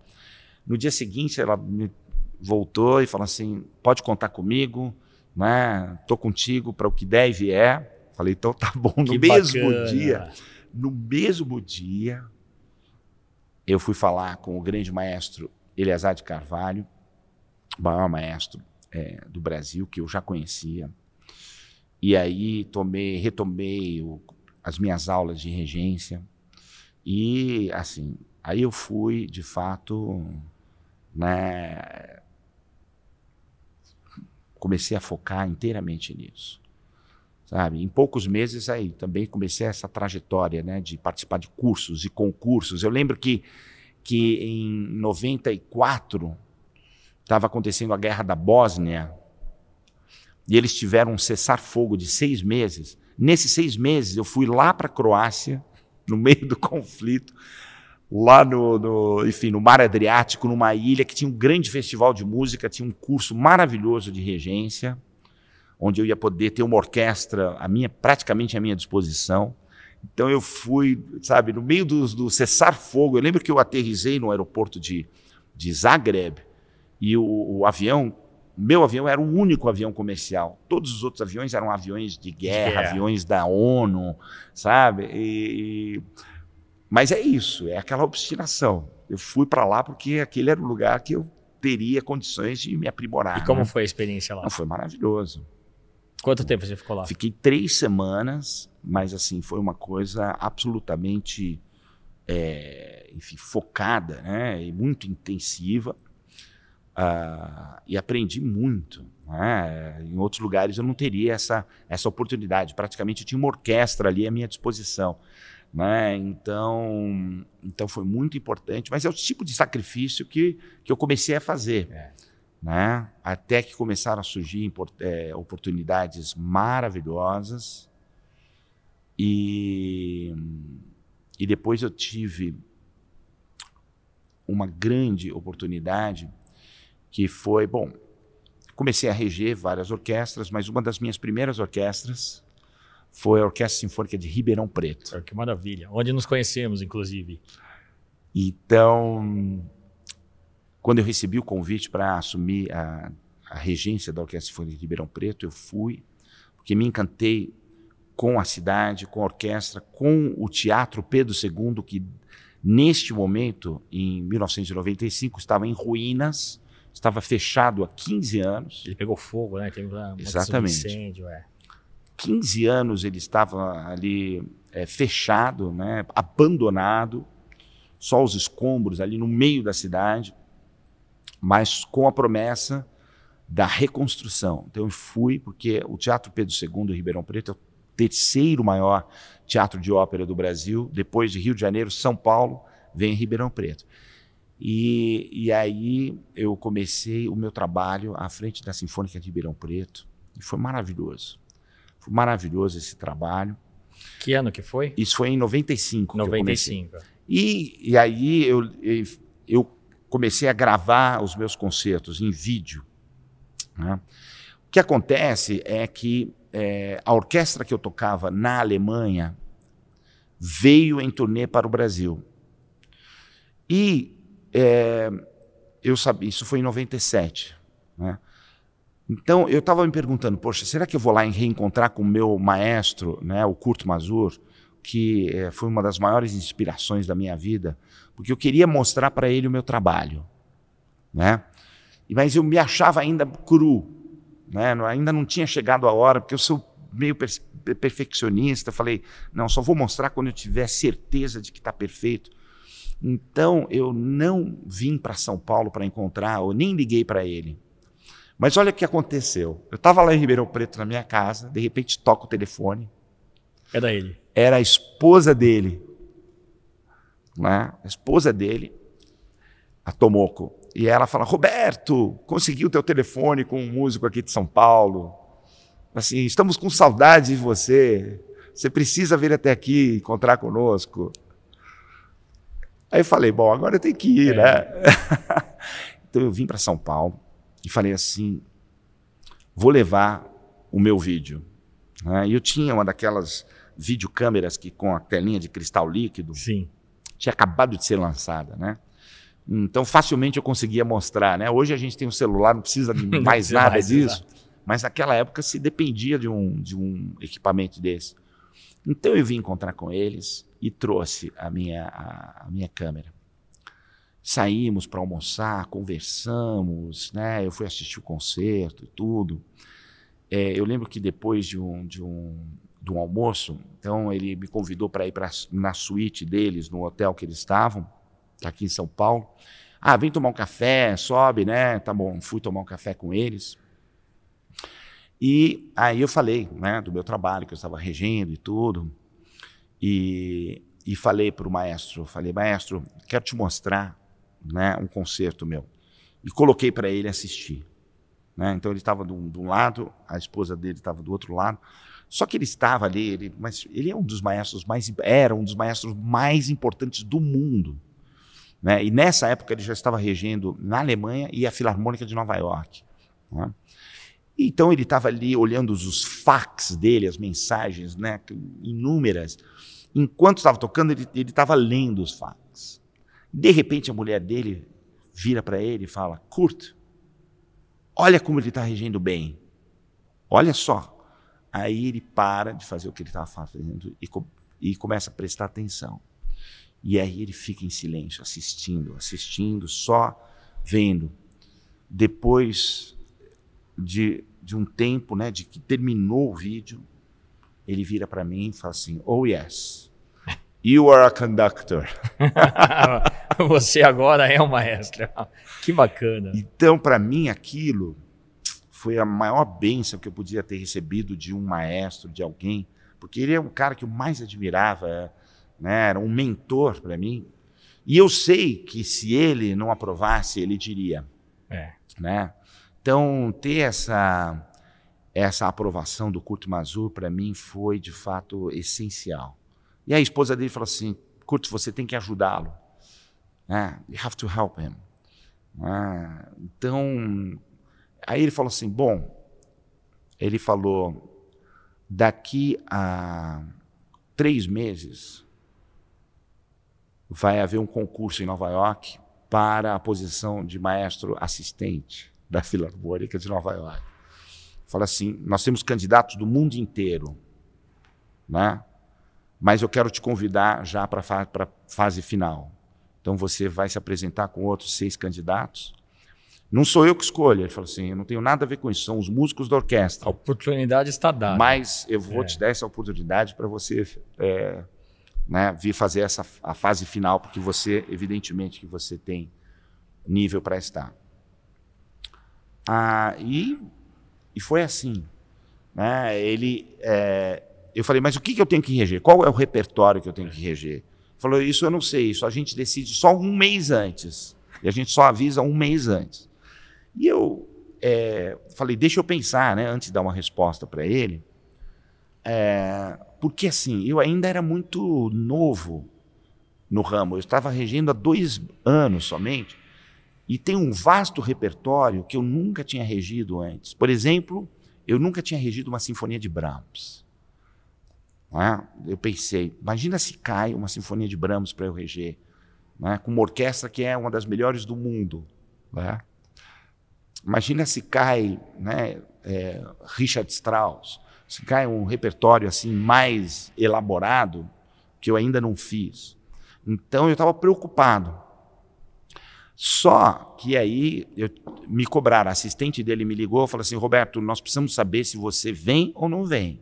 No dia seguinte, ela me voltou e falou assim: pode contar comigo, né? Tô contigo para o que der e vier. Falei, então tá bom. No que mesmo bacana. dia, no mesmo dia, eu fui falar com o grande maestro Eleazar de Carvalho, o maior maestro é, do Brasil, que eu já conhecia. E aí tomei, retomei o, as minhas aulas de regência. E assim, aí eu fui, de fato, né, comecei a focar inteiramente nisso. Sabe? Em poucos meses aí também comecei essa trajetória, né, de participar de cursos e concursos. Eu lembro que que em 94 estava acontecendo a guerra da Bósnia e eles tiveram um cessar-fogo de seis meses. Nesses seis meses eu fui lá para a Croácia no meio do conflito lá no, no, enfim, no Mar Adriático, numa ilha que tinha um grande festival de música, tinha um curso maravilhoso de regência, onde eu ia poder ter uma orquestra a minha, praticamente à minha disposição. Então eu fui, sabe, no meio do, do cessar-fogo. Eu lembro que eu aterrisei no aeroporto de, de Zagreb e o, o avião meu avião era o único avião comercial. Todos os outros aviões eram aviões de guerra, yeah. aviões da ONU, sabe? E, e... Mas é isso, é aquela obstinação. Eu fui para lá porque aquele era o lugar que eu teria condições de me aprimorar. E como né? foi a experiência lá? Não, foi maravilhoso. Quanto tempo você ficou lá? Fiquei três semanas, mas assim foi uma coisa absolutamente, é, enfim, focada, né? E muito intensiva. Uh, e aprendi muito. Né? Em outros lugares eu não teria essa, essa oportunidade. Praticamente eu tinha uma orquestra ali à minha disposição. Né? Então, então foi muito importante. Mas é o tipo de sacrifício que, que eu comecei a fazer. É. Né? Até que começaram a surgir é, oportunidades maravilhosas. E, e depois eu tive uma grande oportunidade que foi, bom, comecei a reger várias orquestras, mas uma das minhas primeiras orquestras foi a Orquestra Sinfônica de Ribeirão Preto. Que maravilha. Onde nos conhecemos, inclusive. Então, quando eu recebi o convite para assumir a, a, regência da Orquestra Sinfônica de Ribeirão Preto, eu fui, porque me encantei com a cidade, com a orquestra, com o Teatro Pedro II, que neste momento, em 1995, estava em ruínas, estava fechado há 15 anos. Ele pegou fogo, né? Teve uma Exatamente. incêndio, é. 15 anos ele estava ali é, fechado, né? abandonado, só os escombros ali no meio da cidade, mas com a promessa da reconstrução. Então eu fui, porque o Teatro Pedro II Ribeirão Preto é o terceiro maior teatro de ópera do Brasil, depois de Rio de Janeiro, São Paulo, vem Ribeirão Preto. E, e aí eu comecei o meu trabalho à frente da Sinfônica de Ribeirão Preto e foi maravilhoso. Foi maravilhoso esse trabalho. Que ano que foi? Isso foi em 95. 95. E, e aí eu, eu comecei a gravar os meus concertos em vídeo. Né? O que acontece é que é, a orquestra que eu tocava na Alemanha veio em turnê para o Brasil. E é, eu sabia, isso foi em 97. Né? Então eu estava me perguntando, poxa, será que eu vou lá reencontrar com o meu maestro, né, o Kurt Mazur, que é, foi uma das maiores inspirações da minha vida, porque eu queria mostrar para ele o meu trabalho, né? Mas eu me achava ainda cru, né? Ainda não tinha chegado a hora, porque eu sou meio perfeccionista. Falei, não, só vou mostrar quando eu tiver certeza de que está perfeito. Então eu não vim para São Paulo para encontrar, ou nem liguei para ele. Mas olha o que aconteceu. Eu estava lá em Ribeirão Preto na minha casa, de repente toca o telefone. Era ele. Era a esposa dele. Né? A esposa dele, a Tomoko. E ela fala: Roberto, consegui o teu telefone com um músico aqui de São Paulo. Assim, estamos com saudade de você. Você precisa vir até aqui encontrar conosco. Aí eu falei, bom, agora eu tenho que ir, é. né? então eu vim para São Paulo e falei assim, vou levar o meu vídeo. E eu tinha uma daquelas videocâmeras que com a telinha de cristal líquido. Sim. Tinha acabado de ser lançada, né? Então facilmente eu conseguia mostrar, né? Hoje a gente tem um celular, não precisa de mais nada mais, disso. Exato. Mas naquela época se dependia de um, de um equipamento desse. Então eu vim encontrar com eles e trouxe a minha, a, a minha câmera. Saímos para almoçar, conversamos, né? Eu fui assistir o concerto e tudo. É, eu lembro que depois de um, de um, de um almoço, então ele me convidou para ir pra, na suíte deles, no hotel que eles estavam, aqui em São Paulo. Ah, vem tomar um café, sobe, né? Tá bom, fui tomar um café com eles. E aí eu falei né, do meu trabalho, que eu estava regendo e tudo. E, e falei para o maestro, falei, maestro, quero te mostrar né, um concerto meu. E coloquei para ele assistir. Né? Então ele estava de, um, de um lado, a esposa dele estava do outro lado. Só que ele estava ali, ele, mas ele é um dos maestros mais, era um dos maestros mais importantes do mundo. Né? E nessa época ele já estava regendo na Alemanha e a Filarmônica de Nova York. Né? Então ele estava ali olhando os fax dele, as mensagens, né, inúmeras. Enquanto estava tocando, ele estava lendo os fax. De repente, a mulher dele vira para ele e fala: Kurt, olha como ele está regendo bem. Olha só. Aí ele para de fazer o que ele estava fazendo e, e começa a prestar atenção. E aí ele fica em silêncio, assistindo, assistindo, só vendo. Depois de, de um tempo, né, de que terminou o vídeo, ele vira para mim e fala assim: Oh, yes, you are a conductor. Você agora é um maestro. Que bacana. Então, para mim, aquilo foi a maior bênção que eu podia ter recebido de um maestro, de alguém, porque ele é um cara que eu mais admirava, né? era um mentor para mim. E eu sei que se ele não aprovasse, ele diria. É. Né? Então, ter essa, essa aprovação do Kurt Mazur, para mim, foi de fato essencial. E a esposa dele falou assim: Kurt, você tem que ajudá-lo. Né? You have to help him. Ah, então, aí ele falou assim: bom, ele falou, daqui a três meses vai haver um concurso em Nova York para a posição de maestro assistente da Filarmônica de Nova York. Fala assim: nós temos candidatos do mundo inteiro, né? Mas eu quero te convidar já para a fase final. Então você vai se apresentar com outros seis candidatos. Não sou eu que escolho. Ele falou assim: eu não tenho nada a ver com isso, são os músicos da orquestra. A oportunidade está dada. Mas eu vou é. te dar essa oportunidade para você é, né, vir fazer essa a fase final, porque você, evidentemente, que você tem nível para estar. Ah, e, e foi assim. Né? Ele, é, eu falei, mas o que, que eu tenho que reger? Qual é o repertório que eu tenho que reger? Falou, isso eu não sei, isso a gente decide só um mês antes. E a gente só avisa um mês antes. E eu é, falei, deixa eu pensar, né, antes de dar uma resposta para ele. É, porque assim, eu ainda era muito novo no ramo, eu estava regendo há dois anos somente, e tem um vasto repertório que eu nunca tinha regido antes. Por exemplo, eu nunca tinha regido uma sinfonia de Brahms. É? Eu pensei, imagina se cai uma sinfonia de Brahms para eu reger, né? com uma orquestra que é uma das melhores do mundo. Né? Imagina se cai né, é, Richard Strauss, se cai um repertório assim mais elaborado que eu ainda não fiz. Então eu estava preocupado. Só que aí eu, me cobraram, a assistente dele me ligou e falou assim: Roberto, nós precisamos saber se você vem ou não vem.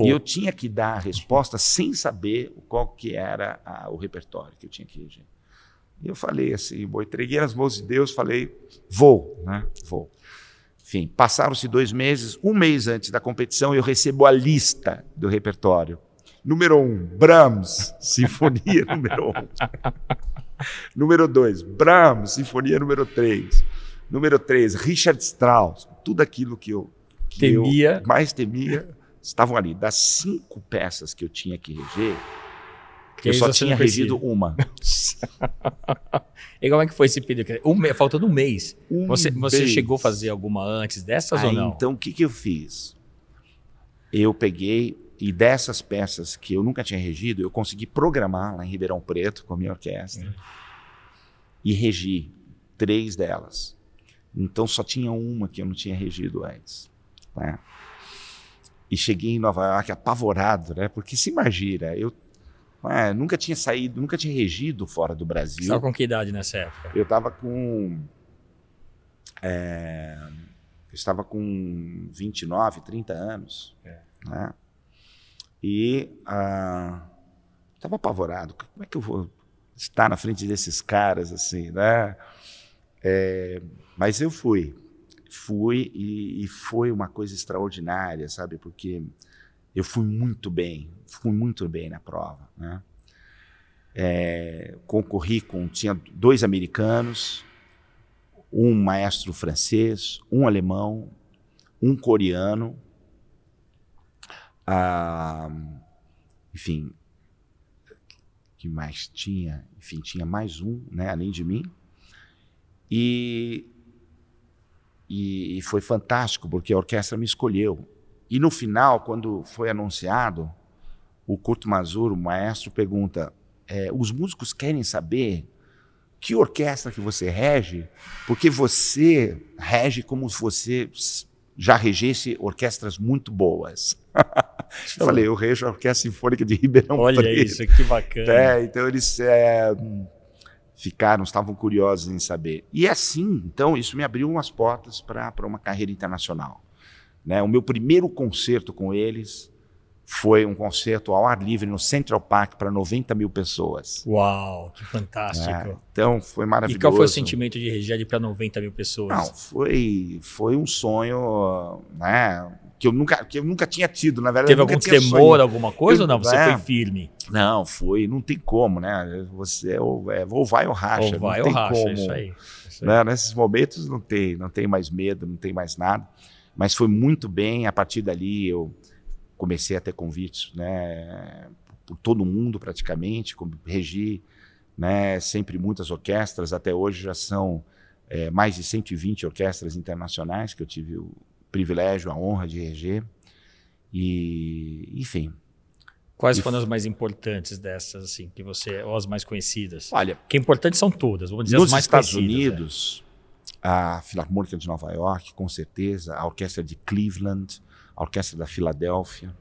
E eu tinha que dar a resposta sem saber qual que era a, o repertório que eu tinha que reger. E eu falei assim, bom, entreguei nas mãos de Deus, falei, vou, né? Vou. Enfim, passaram-se dois meses, um mês antes da competição, eu recebo a lista do repertório. Número um, Brahms, Sinfonia número um. número dois, Brahms, Sinfonia número três. Número três, Richard Strauss. Tudo aquilo que eu, que temia. Eu mais temia estavam ali. Das cinco peças que eu tinha que reger, que eu só tinha regido uma. e como é que foi esse período? Um, faltando um mês. Um você, você chegou a fazer alguma antes dessas Aí, ou não? Então, o que, que eu fiz? Eu peguei, e dessas peças que eu nunca tinha regido, eu consegui programar lá em Ribeirão Preto com a minha orquestra. É. E regi três delas. Então, só tinha uma que eu não tinha regido antes. Né? E cheguei em Nova York apavorado, né? Porque se imagina, eu é, nunca tinha saído, nunca tinha regido fora do Brasil. Estava com que idade nessa época? Eu estava com. É, eu estava com 29, 30 anos. É. Né? E estava ah, apavorado. Como é que eu vou estar na frente desses caras assim, né? É, mas eu fui. Fui e, e foi uma coisa extraordinária, sabe? Porque eu fui muito bem, fui muito bem na prova. Né? É, concorri com, tinha dois americanos, um maestro francês, um alemão, um coreano, ah, enfim, que mais tinha? Enfim, tinha mais um, né, além de mim. E, e, e foi fantástico, porque a orquestra me escolheu. E no final, quando foi anunciado, o Curto Mazur, o maestro, pergunta: é, os músicos querem saber que orquestra que você rege, porque você rege como se você já regesse orquestras muito boas. eu falei, eu rejo a Orquestra Sinfônica de Ribeirão Olha Preto. Olha isso, que bacana. É, então eles é, ficaram, estavam curiosos em saber. E assim, então, isso me abriu umas portas para uma carreira internacional. Né? O meu primeiro concerto com eles foi um concerto ao ar livre no Central Park para 90 mil pessoas. Uau, que fantástico. É, então foi maravilhoso. E qual foi o sentimento de reger para 90 mil pessoas? Não, foi, foi um sonho, né? Que eu, nunca, que eu nunca tinha tido, na verdade. Teve algum temor, alguma coisa eu, ou não? Você é, foi firme? Não, foi, não tem como, né? Você ou, é, ou vai ou racha. Ou vai não ou tem racha, como, isso aí. Isso aí. Né? Nesses momentos não tem, não tem mais medo, não tem mais nada. Mas foi muito bem, a partir dali eu comecei a ter convites, né, por todo mundo praticamente, regi, né, sempre muitas orquestras, até hoje já são é, mais de 120 orquestras internacionais que eu tive o privilégio, a honra de reger, e enfim. Quais foram as mais importantes dessas, assim, que você, ou as mais conhecidas? Olha, que importantes são todas, vamos dizer as mais Estados conhecidas. Nos Estados Unidos, é. a Filarmônica de Nova York, com certeza, a Orquestra de Cleveland, a Orquestra da Filadélfia,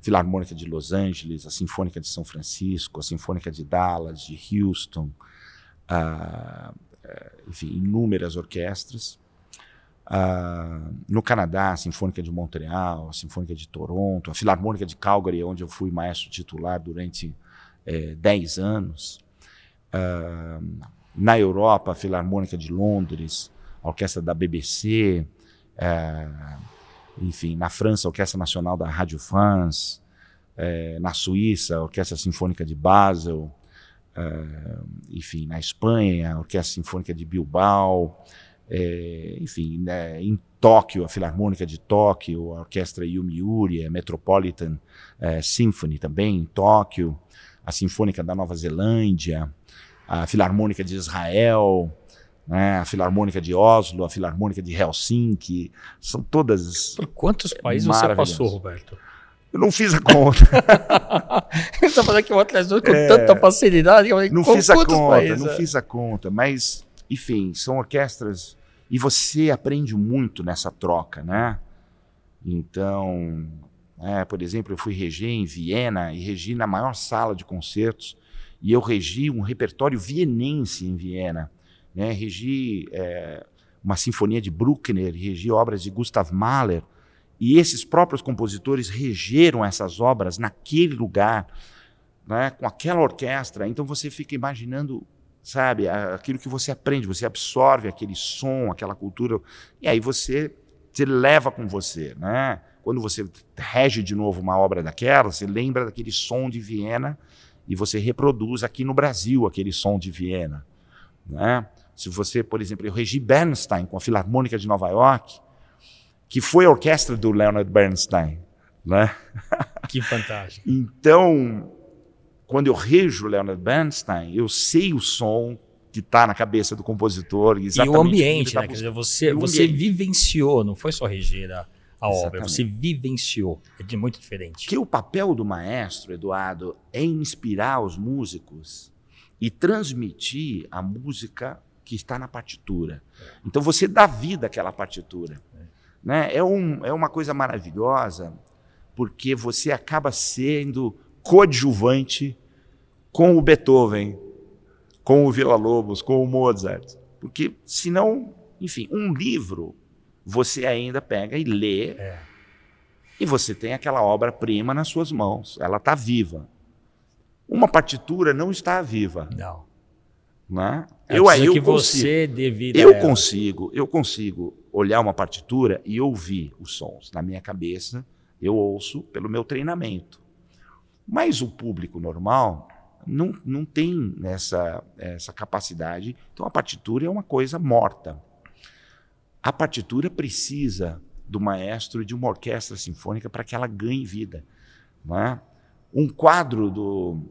Filarmônica de Los Angeles, a Sinfônica de São Francisco, a Sinfônica de Dallas, de Houston, uh, enfim, inúmeras orquestras. Uh, no Canadá, a Sinfônica de Montreal, a Sinfônica de Toronto, a Filarmônica de Calgary, onde eu fui maestro titular durante 10 eh, anos. Uh, na Europa, a Filarmônica de Londres, a Orquestra da BBC, uh, enfim, na França, a Orquestra Nacional da Rádio France, é, na Suíça, a Orquestra Sinfônica de Basel, é, enfim, na Espanha, a Orquestra Sinfônica de Bilbao, é, enfim, né, em Tóquio, a Filarmônica de Tóquio, a Orquestra Yomiuri, a Metropolitan é, Symphony também em Tóquio, a Sinfônica da Nova Zelândia, a Filarmônica de Israel, né? a Filarmônica de Oslo, a Filarmônica de Helsinki, são todas. Por quantos países você passou, Roberto? Eu não fiz a conta. Você está falando que o atrás com é, tanta facilidade. Falei, não fiz a conta, países? não fiz a conta, mas, enfim, são orquestras e você aprende muito nessa troca, né? Então, é, por exemplo, eu fui reger em Viena e regi na maior sala de concertos e eu regi um repertório vienense em Viena né? regi é, uma sinfonia de Bruckner, regi obras de Gustav Mahler, e esses próprios compositores regeram essas obras naquele lugar, né? com aquela orquestra. Então você fica imaginando, sabe, aquilo que você aprende, você absorve aquele som, aquela cultura, e aí você se leva com você, né? Quando você rege de novo uma obra daquela, você lembra daquele som de Viena e você reproduz aqui no Brasil aquele som de Viena, né? Se você, por exemplo, eu regi Bernstein com a Filarmônica de Nova York, que foi a orquestra do Leonard Bernstein, né? Que fantástico. então, quando eu rejo Leonard Bernstein, eu sei o som que está na cabeça do compositor. Exatamente e o ambiente, tá né? Quer dizer, você, você vivenciou, não foi só reger a, a obra, você vivenciou. É muito diferente. Que o papel do maestro, Eduardo, é inspirar os músicos e transmitir a música que está na partitura. Então você dá vida àquela partitura. Né? É, um, é uma coisa maravilhosa, porque você acaba sendo coadjuvante com o Beethoven, com o Villa-Lobos, com o Mozart. Porque, senão, enfim, um livro você ainda pega e lê, é. e você tem aquela obra-prima nas suas mãos. Ela está viva. Uma partitura não está viva. Não. Né? É eu, eu que consigo, você devido eu consigo, eu consigo olhar uma partitura e ouvir os sons na minha cabeça. Eu ouço pelo meu treinamento. Mas o público normal não, não tem essa, essa capacidade. Então a partitura é uma coisa morta. A partitura precisa do maestro e de uma orquestra sinfônica para que ela ganhe vida. Né? Um quadro do,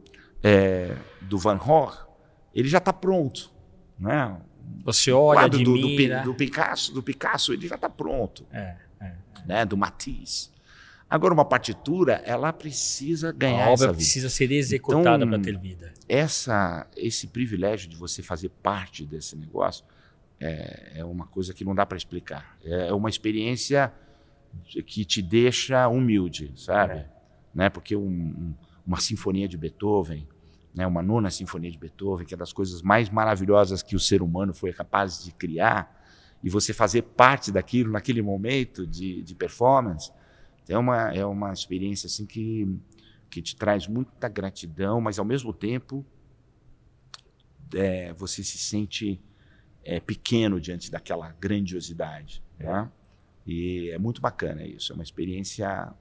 é, do Van Gogh ele já está pronto. Né? Você olha, admira. Do, do, do, Picasso, do Picasso, ele já está pronto. É, é, é. Né? Do Matisse. Agora, uma partitura, ela precisa ganhar A obra essa vida. precisa ser executada Então, para ter vida. Essa, esse privilégio de você fazer parte desse negócio é, é uma coisa que não dá para explicar. É uma experiência que te deixa humilde, sabe? É. Né? Porque um- um- uma sinfonia de Beethoven, né? uma nona sinfonia de Beethoven, que é das coisas mais maravilhosas que o ser humano foi capaz de criar, e você fazer parte daquilo naquele momento de, de performance, é uma, é uma experiência assim que, que te traz muita gratidão, mas ao mesmo tempo é, você se sente é, pequeno diante daquela grandiosidade. Tá? E é muito bacana isso, é uma experiência,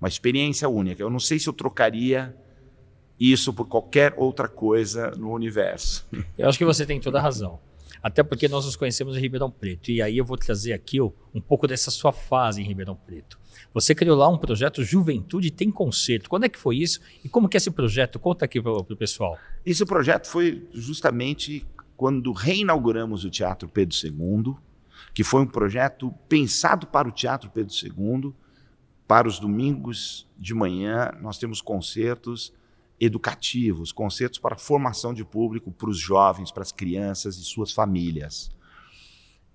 uma experiência única. Eu não sei se eu trocaria isso por qualquer outra coisa no universo. Eu acho que você tem toda a razão. Até porque nós nos conhecemos em Ribeirão Preto. E aí eu vou trazer aqui um pouco dessa sua fase em Ribeirão Preto. Você criou lá um projeto Juventude Tem Concerto. Quando é que foi isso? E como que é esse projeto? Conta aqui para o pessoal. Esse projeto foi justamente quando reinauguramos o Teatro Pedro II, que foi um projeto pensado para o Teatro Pedro II. Para os domingos de manhã, nós temos concertos educativos, concertos para formação de público para os jovens, para as crianças e suas famílias.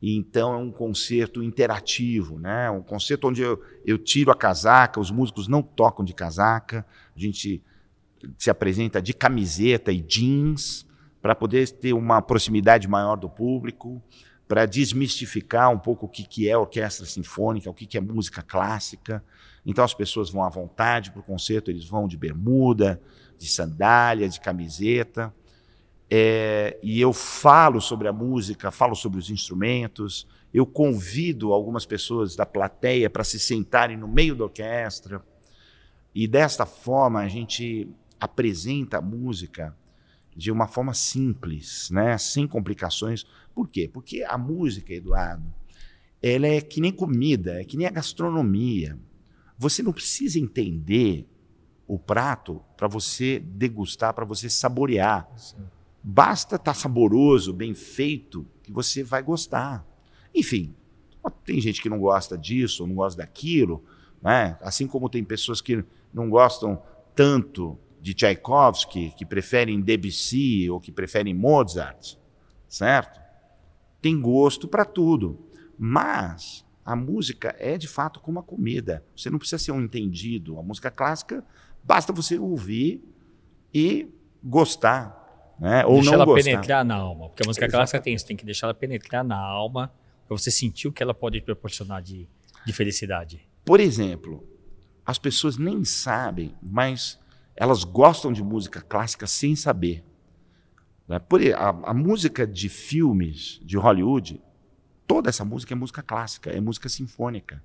E então é um concerto interativo, né? um concerto onde eu, eu tiro a casaca, os músicos não tocam de casaca, a gente se apresenta de camiseta e jeans para poder ter uma proximidade maior do público, para desmistificar um pouco o que, que é orquestra sinfônica, o que, que é música clássica. Então as pessoas vão à vontade para o concerto, eles vão de bermuda, de sandália, de camiseta. É, e eu falo sobre a música, falo sobre os instrumentos, eu convido algumas pessoas da plateia para se sentarem no meio da orquestra. E desta forma a gente apresenta a música de uma forma simples, né? sem complicações. Por quê? Porque a música, Eduardo, ela é que nem comida, é que nem a gastronomia. Você não precisa entender o prato para você degustar, para você saborear. Basta estar saboroso, bem feito, que você vai gostar. Enfim, tem gente que não gosta disso, não gosta daquilo, né? assim como tem pessoas que não gostam tanto de Tchaikovsky, que preferem Debussy ou que preferem Mozart, certo? Tem gosto para tudo. Mas a música é de fato como a comida. Você não precisa ser um entendido. A música clássica basta você ouvir e gostar. Né? Ou deixar não ela gostar. penetrar na alma. Porque a música Exato. clássica tem isso, tem que deixar ela penetrar na alma para você sentir o que ela pode proporcionar de, de felicidade. Por exemplo, as pessoas nem sabem, mas elas gostam de música clássica sem saber. Né? Por, a, a música de filmes de Hollywood, toda essa música é música clássica, é música sinfônica.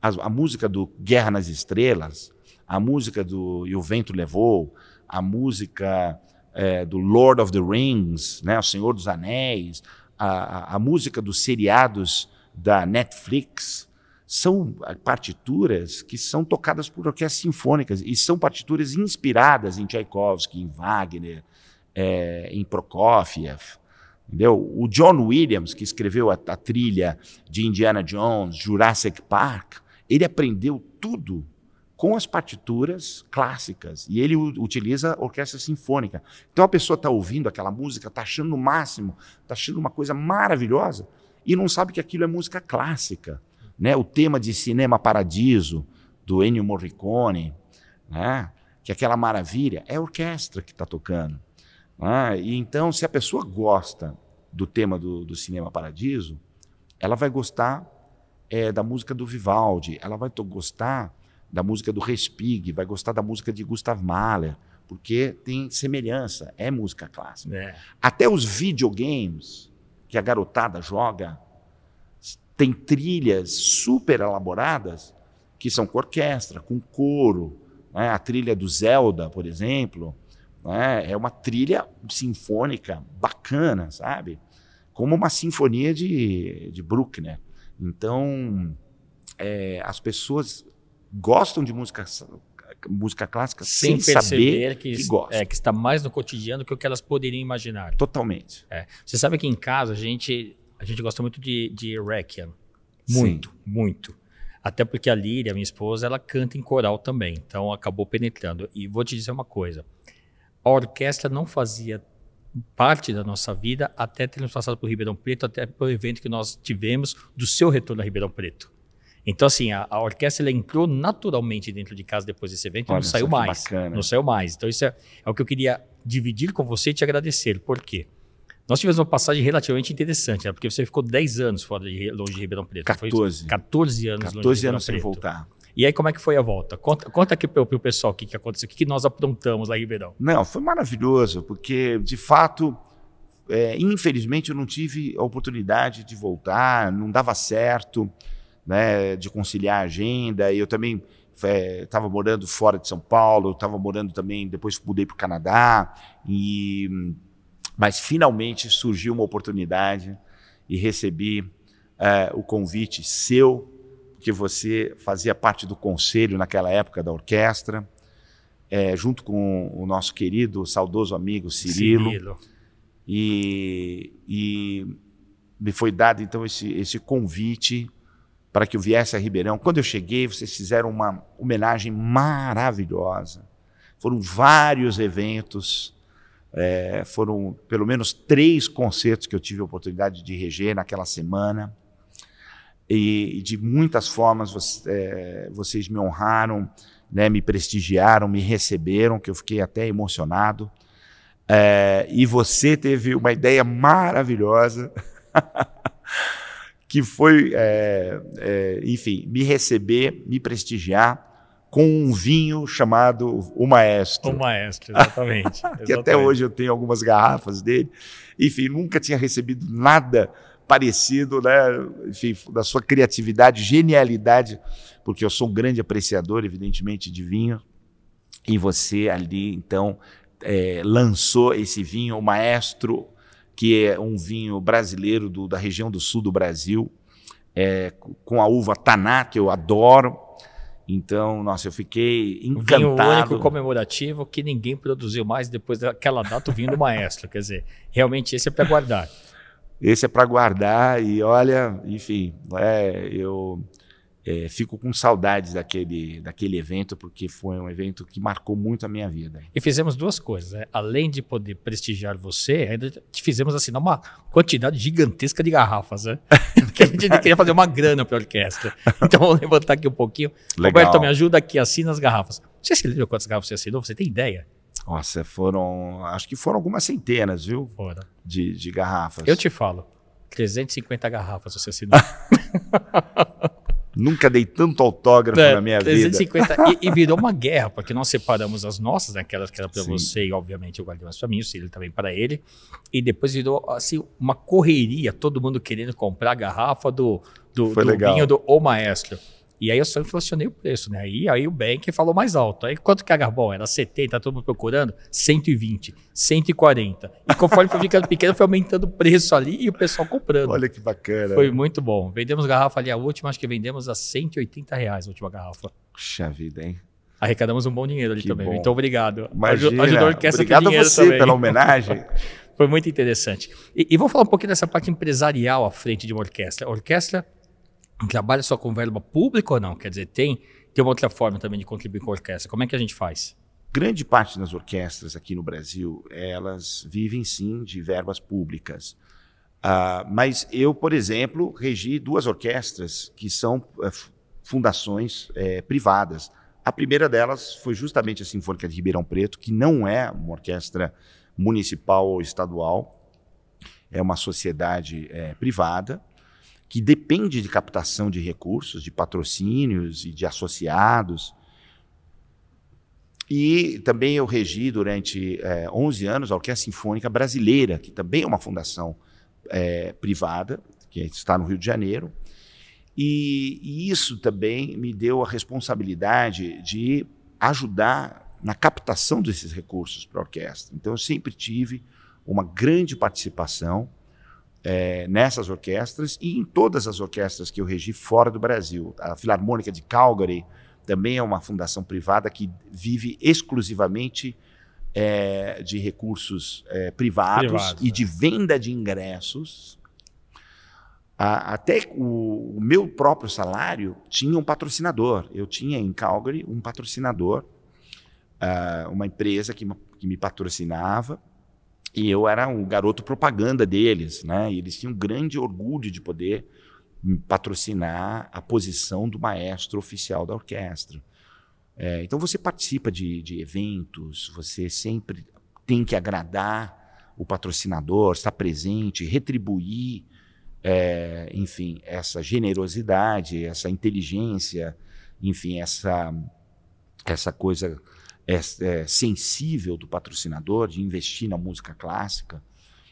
As- a música do Guerra nas Estrelas, a música do E o Vento Levou, a música eh, do Lord of the Rings, né, O Senhor dos Anéis, a, a- música dos seriados da Netflix, são partituras que são tocadas por orquestras sinfônicas e são partituras inspiradas em Tchaikovsky, em Wagner, eh, em Prokofiev. Entendeu? O John Williams, que escreveu a, a trilha de Indiana Jones, Jurassic Park, ele aprendeu tudo com as partituras clássicas e ele utiliza orquestra sinfônica. Então a pessoa está ouvindo aquela música, está achando o máximo, está achando uma coisa maravilhosa e não sabe que aquilo é música clássica. Né? O tema de Cinema Paradiso, do Ennio Morricone, né? que é aquela maravilha, é a orquestra que está tocando. né? E então, se a pessoa gosta do tema do, do Cinema Paradiso, ela vai gostar é, da música do Vivaldi, ela vai gostar da música do Respighi, vai gostar da música de Gustav Mahler, porque tem semelhança, é música clássica. É. Até os videogames que a garotada joga tem trilhas super elaboradas que são com orquestra, com coro. né? A trilha do Zelda, por exemplo, né? é uma trilha sinfônica bacana, sabe? Como uma sinfonia de, de Bruckner. Então, é, as pessoas gostam de música, música clássica sem, Sem saber que, que gostam. é, que está mais no cotidiano que o que elas poderiam imaginar. Totalmente. É. Você sabe que em casa a gente, a gente gosta muito de, de Requiem. Muito, muito. Até porque a Líria, minha esposa, ela canta em coral também, então acabou penetrando. E vou te dizer uma coisa: a orquestra não fazia parte da nossa vida até termos passado por Ribeirão Preto, até pelo evento que nós tivemos do seu retorno a Ribeirão Preto. Então, assim, a, a orquestra entrou naturalmente dentro de casa depois desse evento e não saiu mais. Bacana. Não saiu mais. Então, isso é, é, o que eu queria dividir com você e te agradecer. Por quê? Nós tivemos uma passagem relativamente interessante, né? porque você ficou 10 anos fora de longe de Ribeirão Preto. 14. Foi 14 anos 14 anos sem voltar. E aí, como é que foi a volta? Conta, conta aqui para o pessoal o que, que aconteceu, o que, que nós aprontamos lá em Ribeirão. Não, foi maravilhoso, porque, de fato, é, infelizmente eu não tive a oportunidade de voltar, não dava certo né, de conciliar a agenda. Eu também estava é, morando fora de São Paulo, estava morando também, depois mudei para o Canadá, e, mas finalmente surgiu uma oportunidade e recebi é, o convite seu, que você fazia parte do conselho naquela época da orquestra, é, junto com o nosso querido, saudoso amigo Cirilo. Cirilo. E, e me foi dado então esse, esse convite para que eu viesse a Ribeirão. Quando eu cheguei, vocês fizeram uma homenagem maravilhosa. Foram vários eventos, é, foram pelo menos três concertos que eu tive a oportunidade de reger naquela semana. E, e de muitas formas você, é, vocês me honraram, né, me prestigiaram, me receberam, que eu fiquei até emocionado. É, e você teve uma ideia maravilhosa. que foi, é, é, enfim, me receber, me prestigiar com um vinho chamado O Maestro. O Maestro, exatamente. que até hoje eu tenho algumas garrafas dele. Enfim, nunca tinha recebido nada parecido, né? Enfim, da sua criatividade, genialidade, porque eu sou um grande apreciador, evidentemente, de vinho. E você ali, então, é, lançou esse vinho, o Maestro que é um vinho brasileiro do, da região do sul do Brasil, é, com a uva Taná, que eu adoro. Então, nossa, eu fiquei encantado. Um vinho único comemorativo que ninguém produziu mais depois daquela data, o vinho do maestro. Quer dizer, realmente esse é para guardar. Esse é para guardar e olha, enfim, é, eu é, fico com saudades daquele, daquele evento, porque foi um evento que marcou muito a minha vida. E fizemos duas coisas. Né? Além de poder prestigiar você, ainda te fizemos assinar uma quantidade gigantesca de garrafas. Né? Porque a gente queria fazer uma grana para a orquestra. Então vamos levantar aqui um pouquinho. Legal. Roberto, me ajuda aqui, assina as garrafas. Você se lembra quantas garrafas você assinou? Você tem ideia? Nossa, foram. Acho que foram algumas centenas, viu? Foram. De, de garrafas. Eu te falo. 350 garrafas você assinou. Nunca dei tanto autógrafo é, na minha 350, vida. E, e, virou uma guerra, porque nós separamos as nossas, né, aquelas que eram para você, e obviamente eu guardei umas para mim, o Cílio também para ele. E depois virou assim, uma correria, todo mundo querendo comprar a garrafa do, do, do vinho do O Maestro. E aí eu só inflacionei o preço, né? Aí, aí o Bank falou mais alto. Aí quanto que é a Garbol? Era 70, todo mundo procurando? 120, 140. E conforme foi ficando pequeno, foi aumentando o preço ali e o pessoal comprando. Olha que bacana. Foi muito bom. Vendemos garrafa ali, a última, acho que vendemos a 180 reais a última garrafa. Puxa vida, hein? Arrecadamos um bom dinheiro ali que também. Bom. Então, obrigado. Imagina. Ajudou a orquestra Obrigado a você também. pela homenagem. foi muito interessante. E, e vou falar um pouquinho dessa parte empresarial à frente de uma orquestra. A orquestra trabalha só com verba pública ou não? Quer dizer, tem, tem uma outra forma também de contribuir com a orquestra. Como é que a gente faz? Grande parte das orquestras aqui no Brasil, elas vivem sim de verbas públicas. Uh, mas eu, por exemplo, regi duas orquestras que são uh, fundações uh, privadas. A primeira delas foi justamente a Sinfônica de Ribeirão Preto, que não é uma orquestra municipal ou estadual, é uma sociedade eh, privada que depende de captação de recursos, de patrocínios e de associados. E também eu regi durante é, 11 anos a Orquestra Sinfônica Brasileira, que também é uma fundação é, privada, que está no Rio de Janeiro. E, e isso também me deu a responsabilidade de ajudar na captação desses recursos para a orquestra. Então eu sempre tive uma grande participação é, nessas orquestras e em todas as orquestras que eu regi fora do Brasil. A Filarmônica de Calgary também é uma fundação privada que vive exclusivamente é, de recursos é, privados, privados, e de venda de ingressos. a, até o, o, meu próprio salário tinha um patrocinador. Eu tinha em Calgary um patrocinador, uh, uma empresa que, que me patrocinava e eu era um garoto propaganda deles, né? E eles tinham grande orgulho de poder patrocinar a posição do maestro oficial da orquestra. É, então você participa de, de, eventos, você sempre tem que agradar o patrocinador, estar presente, retribuir, é, enfim, essa generosidade, essa inteligência, enfim, essa essa coisa é, é, sensível do patrocinador de investir na música clássica.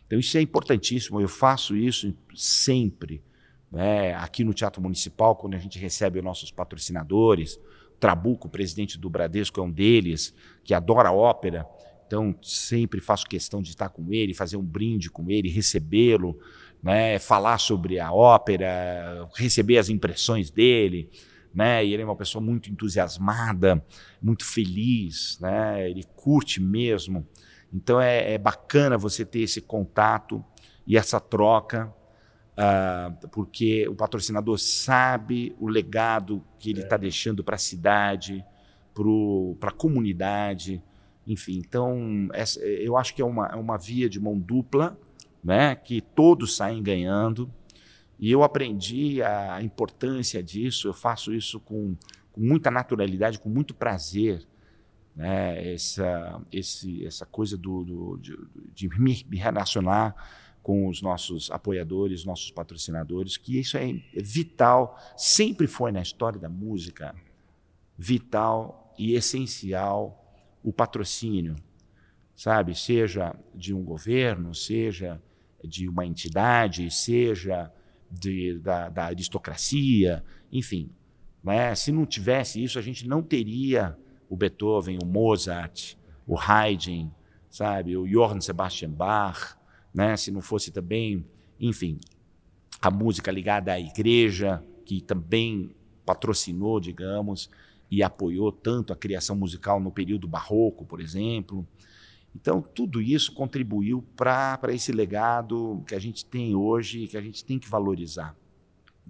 Então isso é importantíssimo. Eu faço isso sempre. Né? Aqui no Teatro Municipal, quando a gente recebe os nossos patrocinadores, Trabuco, presidente do Bradesco, é um deles, que adora ópera. Então, sempre faço questão de estar com ele, fazer um brinde com ele, recebê-lo, né? falar sobre a ópera, receber as impressões dele né? E ele é uma pessoa muito entusiasmada, muito feliz, né? Ele curte mesmo. Então é, é bacana você ter esse contato e essa troca, uh, porque o patrocinador sabe o legado que ele está é. deixando para a cidade, para a comunidade, enfim. Então essa, eu acho que é uma, é uma via de mão dupla, né? Que todos saem ganhando. E eu aprendi a importância disso, eu faço isso com, com muita naturalidade, com muito prazer. Né? Essa, esse, essa coisa do, do de, de me, me relacionar com os nossos apoiadores, nossos patrocinadores, que isso é, vital, sempre foi na história da música, vital e essencial o patrocínio, sabe? Seja de um governo, seja de uma entidade, seja de, da, da, aristocracia, enfim. Né? Se não tivesse isso, a gente não teria o Beethoven, o Mozart, o Haydn, sabe, o Johann Sebastian Bach, né? se não fosse também, enfim, a música ligada à igreja, que também patrocinou, digamos, e apoiou tanto a criação musical no período barroco, por exemplo. Então, tudo isso contribuiu para esse legado que a gente tem hoje e que a gente tem que valorizar.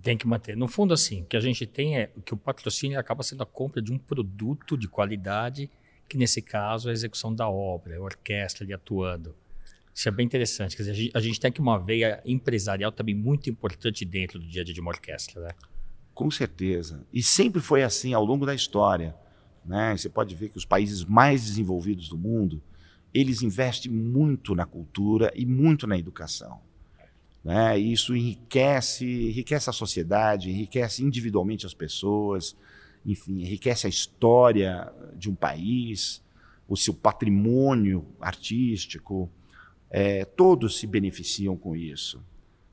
Tem que manter. No fundo, assim, o que a gente tem é que o patrocínio acaba sendo a compra de um produto de qualidade, que nesse caso é a execução da obra, a orquestra ali atuando. Isso é bem interessante. Quer dizer, a gente tem aqui uma veia empresarial também muito importante dentro do dia a dia de uma orquestra, né? Com certeza. E sempre foi assim ao longo da história. Né? Você pode ver que os países mais desenvolvidos do mundo, eles investem muito na cultura e muito na educação. Né? Isso enriquece, enriquece a sociedade, enriquece individualmente as pessoas, enfim, enriquece a história de um país, o seu patrimônio artístico. É, todos se beneficiam com isso.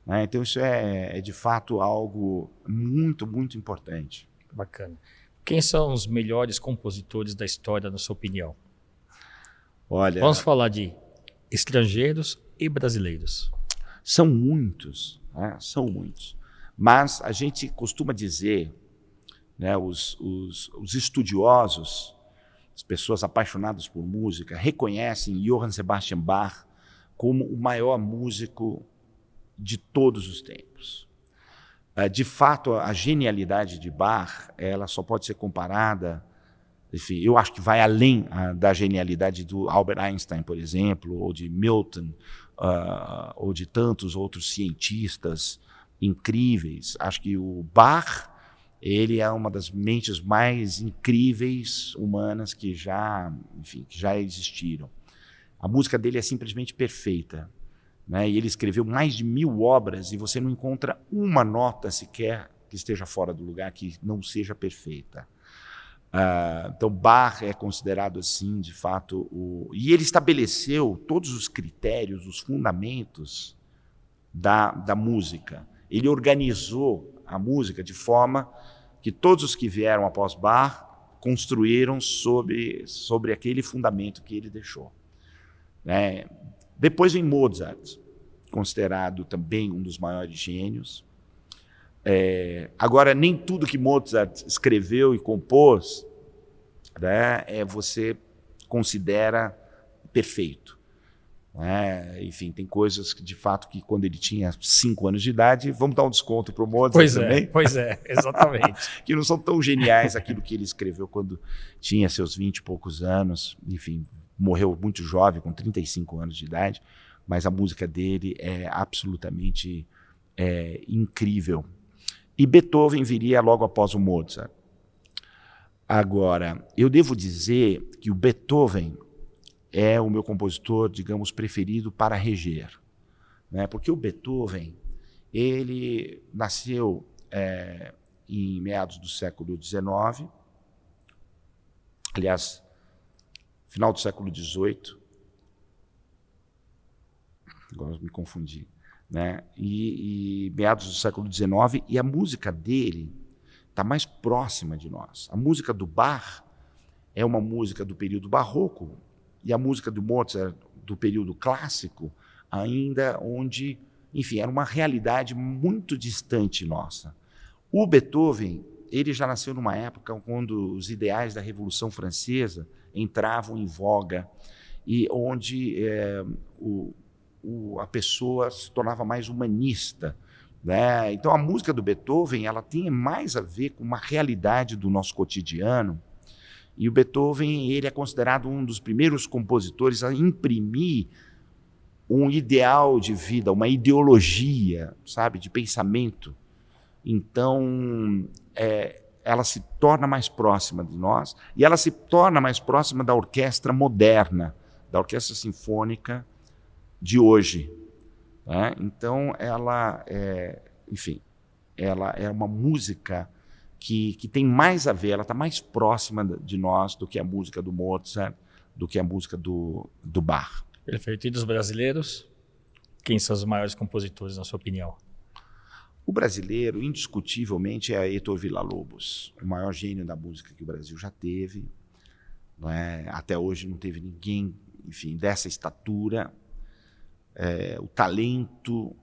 Né? Então, isso é, é de fato algo muito, muito importante. Bacana. Quem são os melhores compositores da história, na sua opinião? Olha, Vamos falar de estrangeiros e brasileiros. São muitos, né? são muitos. Mas a gente costuma dizer, né, os, os, os estudiosos, as pessoas apaixonadas por música, reconhecem Johann Sebastian Bach como o maior músico de todos os tempos. Eh, de fato, a genialidade de Bach, ela só pode ser comparada enfim, eu acho que vai além uh, da genialidade do Albert Einstein, por exemplo, ou de Milton, uh, ou de tantos outros cientistas incríveis. Acho que o Bach ele é uma das mentes mais incríveis humanas que já, enfim, que já existiram. A música dele é simplesmente perfeita. Né? E ele escreveu mais de mil obras e você não encontra uma nota sequer que esteja fora do lugar que não seja perfeita. Uh, então, Bach é considerado assim, de fato, o... e ele estabeleceu todos os critérios, os fundamentos da, da música. Ele organizou a música de forma que todos os que vieram após Bach construíram sobre, sobre aquele fundamento que ele deixou. Né? Depois vem Mozart, considerado também um dos maiores gênios. É, agora, nem tudo que Mozart escreveu e compôs né, é, você considera perfeito. É, enfim, tem coisas que, de fato, que quando ele tinha 5 anos de idade, vamos dar um desconto para o Mozart pois também. É, pois é, exatamente. que não são tão geniais aquilo que ele escreveu quando tinha seus 20 e poucos anos. Enfim, morreu muito jovem, com 35 anos de idade, mas a música dele é absolutamente é, incrível. E Beethoven viria logo após o Mozart. Agora, eu devo dizer que o Beethoven é o meu compositor, digamos, preferido para reger. Né? Porque o Beethoven, ele nasceu é, em meados do século XIX, aliás, final do século XVIII, agora me confundi, né? e, e meados do século XIX, e a música dele está mais próxima de nós. A música do Bach é uma música do período barroco, e a música do Mozart do período clássico, ainda onde, enfim, era uma realidade muito distante nossa. O Beethoven, ele já nasceu numa época quando os ideais da Revolução Francesa entravam em voga e onde é, o, o, a pessoa se tornava mais humanista. Né? Então a música do Beethoven ela tem mais a ver com uma realidade do nosso cotidiano e o Beethoven ele é considerado um dos primeiros compositores a imprimir um ideal de vida, uma ideologia, sabe, de pensamento. Então, é, ela se torna mais próxima de nós e ela se torna mais próxima da orquestra moderna, da orquestra sinfônica de hoje. Né? Então, ela, é, enfim, ela é uma música que, que tem mais a ver, ela está mais próxima de nós do que a música do Mozart, do que a música do, do Bach. Perfeito. E dos brasileiros? Quem são os maiores compositores, na sua opinião? O brasileiro, indiscutivelmente, é Heitor Villa-Lobos, o maior gênio da música que o Brasil já teve. É? Até hoje não teve ninguém, enfim, dessa estatura. É, o talento,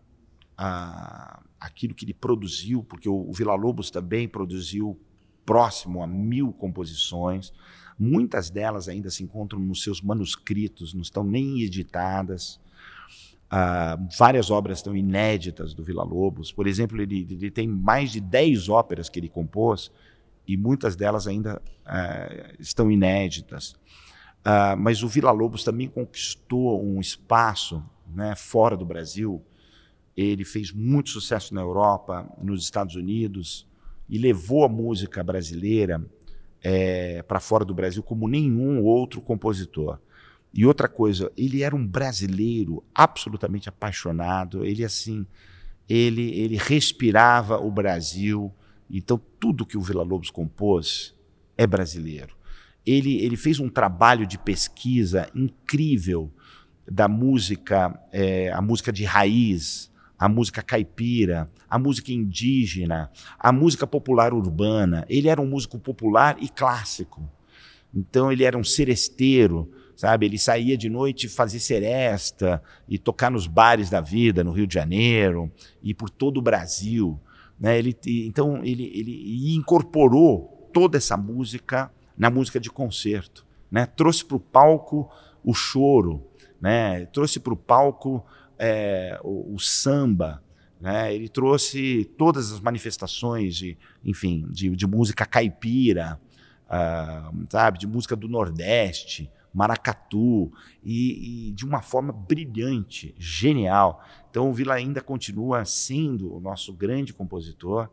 a, aquilo que ele produziu, porque o, o Vila Lobos também produziu próximo a mil composições. Muitas delas ainda se encontram nos seus manuscritos, não estão nem editadas. Uh, várias obras estão inéditas do Vila Lobos. Por exemplo, ele, ele, tem mais de 10 óperas que ele compôs e muitas delas ainda uh, estão inéditas. Uh, mas o Vila Lobos também conquistou um espaço né, fora do Brasil ele fez muito sucesso na Europa, nos Estados Unidos, e levou a música brasileira é, para fora do Brasil como nenhum outro compositor. E outra coisa, ele era um brasileiro absolutamente apaixonado. Ele assim, ele ele respirava o Brasil. Então tudo que o Vila Lobos compôs é brasileiro. Ele ele fez um trabalho de pesquisa incrível da música, é, a música de raiz, a música caipira, a música indígena, a música popular urbana. Ele era um músico popular e clássico. Então ele era um seresteiro, sabe? Ele saía de noite fazer seresta e tocar nos bares da vida no Rio de Janeiro e por todo o Brasil. Né? Ele, então ele, ele incorporou toda essa música na música de concerto. Né? Trouxe para o palco o choro, né? trouxe para o palco é, o, o, samba, né? ele trouxe todas as manifestações de, enfim, de, de música caipira, uh, sabe, de música do Nordeste, maracatu, e, e, de uma forma brilhante, genial. Então o Vila ainda continua sendo o nosso grande compositor.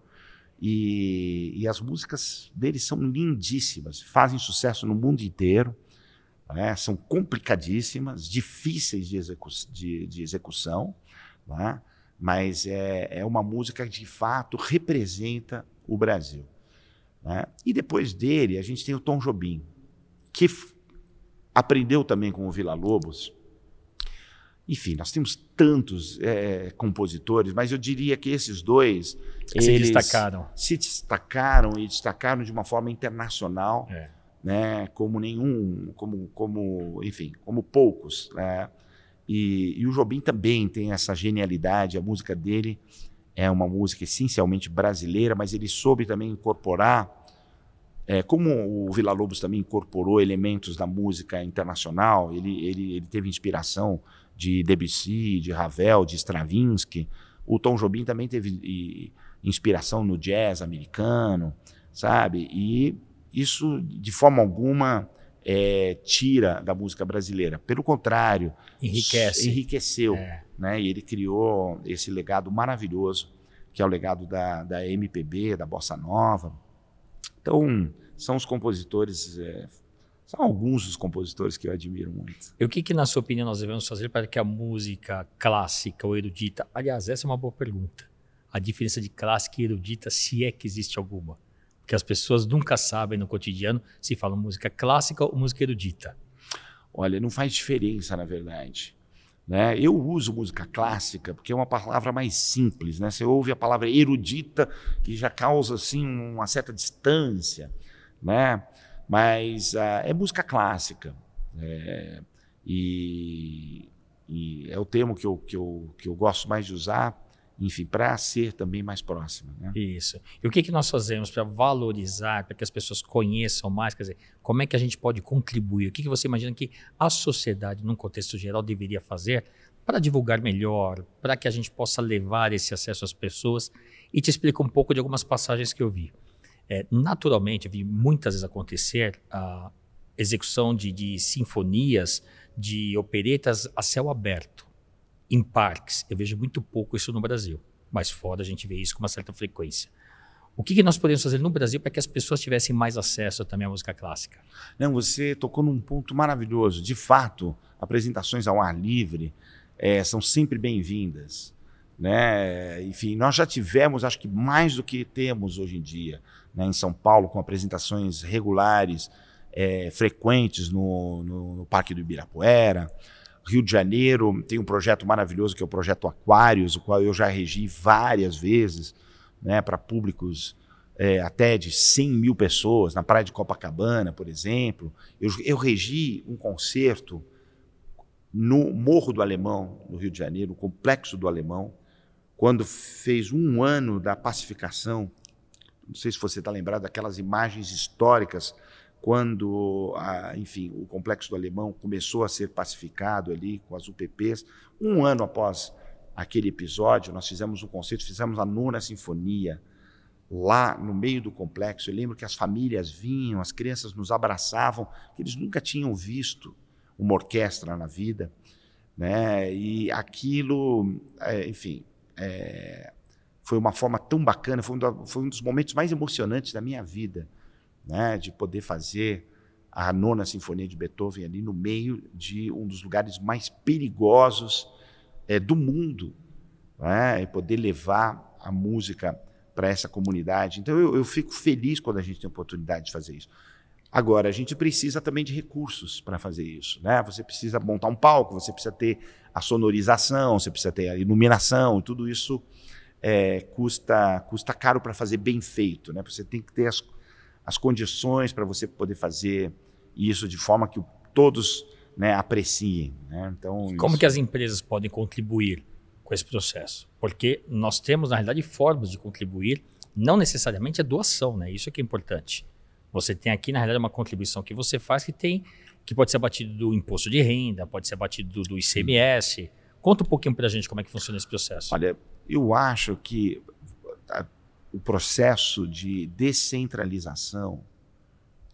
E, e as músicas dele são lindíssimas, fazem sucesso no mundo inteiro né? são complicadíssimas, difíceis de, execu de, de execução, né? mas é, é uma música que de fato representa o Brasil. Né? E depois dele, a gente tem o Tom Jobim, que aprendeu também com o Vila Lobos. Enfim, nós temos tantos é, compositores, mas eu diria que esses dois se destacaram. Se destacaram e destacaram de uma forma internacional. É né, como nenhum, como, como, enfim, como poucos, né? E, e o Jobim também tem essa genialidade. A música dele é uma música essencialmente brasileira, mas ele soube também incorporar, é, como o Vila Lobos também incorporou elementos da música internacional. Ele, ele, ele teve inspiração de Debussy, de Ravel, de Stravinsky. O Tom Jobim também teve e, inspiração no jazz americano, sabe? E isso, de forma alguma, é, tira da música brasileira. Pelo contrário, enriquece. enriqueceu. É. Né? E ele criou esse legado maravilhoso, que é o legado da, da MPB, da Bossa Nova. Então, são os compositores, é, são alguns dos compositores que eu admiro muito. E o que, que, na sua opinião, nós devemos fazer para que a música clássica ou erudita. Aliás, essa é uma boa pergunta. A diferença de clássica e erudita, se é que existe alguma que as pessoas nunca sabem no cotidiano se fala música clássica ou música erudita. Olha, não faz diferença, na verdade. Né? Eu uso música clássica porque é uma palavra mais simples. Né? Você ouve a palavra erudita, que já causa assim, uma certa distância. Né? Mas uh, é música clássica. É, e, e, é o termo que eu, que, eu, que eu gosto mais de usar enfim, para ser também mais próxima. Né? Isso. E o que, que nós fazemos para valorizar, para que as pessoas conheçam mais? Quer dizer, como é que a gente pode contribuir? O que, que você imagina que a sociedade, num contexto geral, deveria fazer para divulgar melhor, para que a gente possa levar esse acesso às pessoas? E te explico um pouco de algumas passagens que eu vi. É, naturalmente, eu vi muitas vezes acontecer a execução de, de sinfonias, de operetas a céu aberto em parques. Eu vejo muito pouco isso no Brasil, mas fora a gente vê isso com uma certa frequência. O que, que nós podemos fazer no Brasil para que as pessoas tivessem mais acesso também à música clássica? Não, você tocou num ponto maravilhoso. De fato, apresentações ao ar livre é, são sempre bem-vindas. Né? Enfim, nós já tivemos, acho que mais do que temos hoje em dia, né, em São Paulo, com apresentações regulares, é, frequentes no, no, no Parque do Ibirapuera. Rio de Janeiro tem um projeto maravilhoso que é o projeto Aquários, o qual eu já regi várias vezes, né, para públicos é, até de 100 mil pessoas, na praia de Copacabana, por exemplo. Eu, eu regi um concerto no Morro do Alemão, no Rio de Janeiro, o Complexo do Alemão, quando fez um ano da pacificação. Não sei se você está lembrado daquelas imagens históricas quando, a, enfim, o complexo do Alemão começou a ser pacificado ali com as UPPs, um ano após aquele episódio, nós fizemos um concerto, fizemos a nona sinfonia lá no meio do complexo. Eu lembro que as famílias vinham, as crianças nos abraçavam, que eles nunca tinham visto uma orquestra na vida, né? E aquilo, é, enfim, é, foi uma forma tão bacana, foi um, foi um dos momentos mais emocionantes da minha vida né, de poder fazer a nona sinfonia de Beethoven ali no meio de um dos lugares mais perigosos é, do mundo, né, e poder levar a música para essa comunidade. Então eu, eu fico feliz quando a gente tem a oportunidade de fazer isso. Agora, a gente precisa também de recursos para fazer isso. Né? Você precisa montar um palco, você precisa ter a sonorização, você precisa ter a iluminação, tudo isso é, custa, custa caro para fazer bem feito. Né? Você tem que ter as, as condições para você poder fazer isso de forma que todos né, apreciem. Né? Então, como isso... que as empresas podem contribuir com esse processo? Porque nós temos, na realidade, formas de contribuir, não necessariamente a doação, né? isso é que é importante. Você tem aqui, na realidade, uma contribuição que você faz que tem que pode ser abatido do imposto de renda, pode ser abatido do, do ICMS. Conta um pouquinho para a gente como é que funciona esse processo. Olha, eu acho que o processo de descentralização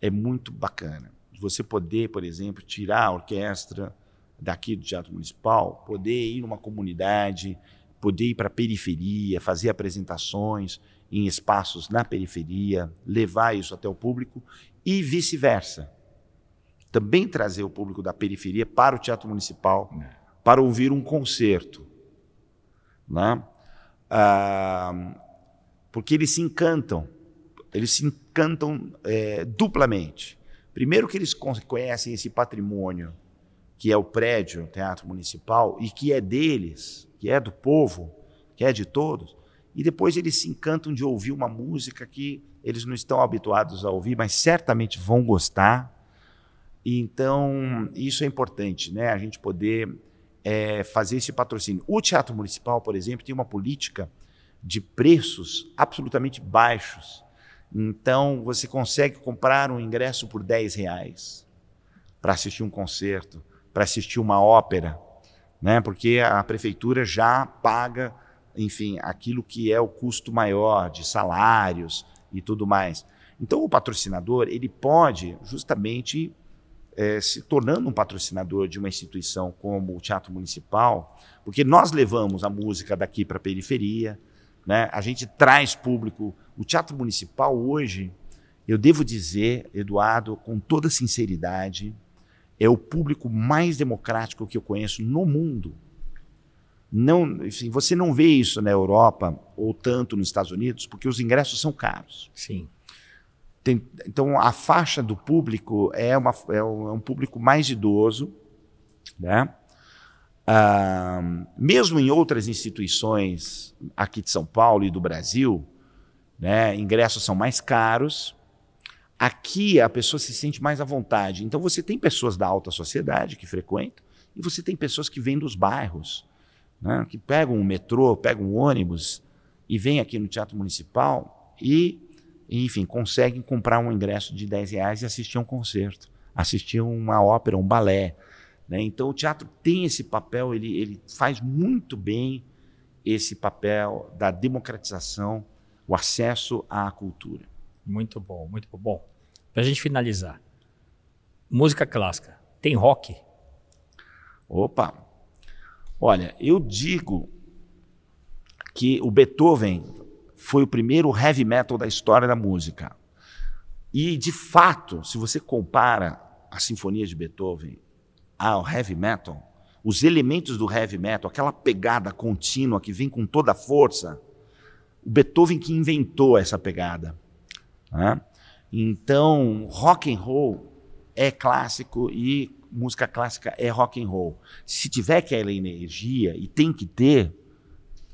é muito bacana. Você poder, por exemplo, tirar a orquestra daqui do Teatro Municipal, poder ir numa comunidade, poder ir para a periferia, fazer apresentações em espaços na periferia, levar isso até o público e vice-versa. Também trazer o público da periferia para o Teatro Municipal para ouvir um concerto. Né? Ah, porque eles se encantam, eles se encantam é, duplamente. Primeiro que eles conhecem esse patrimônio que é o prédio, o Teatro Municipal, e que é deles, que é do povo, que é de todos, e depois eles se encantam de ouvir uma música que eles não estão habituados a ouvir, mas certamente vão gostar. Então, isso é importante, né? A gente poder é, fazer esse patrocínio. O Teatro Municipal, por exemplo, tem uma política de preços absolutamente baixos. Então, você consegue comprar um ingresso por 10 reais para assistir um concerto, para assistir uma ópera. né? Porque a prefeitura já paga, enfim, aquilo que é o custo maior de salários e tudo mais. Então o patrocinador ele pode justamente é, se tornando um patrocinador de uma instituição como o Teatro Municipal, porque nós levamos a música daqui para a periferia, né? A gente traz público. O Teatro Municipal hoje, eu devo dizer, Eduardo, com toda sinceridade, é o público mais democrático que eu conheço no mundo. Não, enfim, você não vê isso na Europa ou tanto nos Estados Unidos, porque os ingressos são caros. Sim. Tem, então, a faixa do público é, uma, é, um, é um público mais idoso, né? Mesmo em outras instituições aqui de São Paulo e do Brasil, né, ingressos são mais caros, Aqui a pessoa se sente mais à vontade. Então você tem pessoas da alta sociedade que frequentam e você tem pessoas que vêm dos bairros, né, que pegam um metrô, pegam um ônibus e vêm aqui no Teatro Municipal e, enfim, conseguem comprar um ingresso de 10 reais e assistir a um concerto, assistir uma ópera, um balé. Né? Então o teatro tem esse papel, ele, ele faz muito bem esse papel da democratização, o acesso à cultura. Muito bom, muito bom. Bom, Pra gente finalizar. Música clássica. Tem rock? Opa! Olha, eu digo que o Beethoven foi o primeiro heavy metal da história da música. E, de fato, se você compara a sinfonia de Beethoven ao heavy metal, os elementos do heavy metal, aquela pegada contínua que vem com toda a força, o Beethoven que inventou essa pegada. Né? Então, rock and roll é clássico e música clássica é rock and roll. Se tiver aquela energia e tem que ter,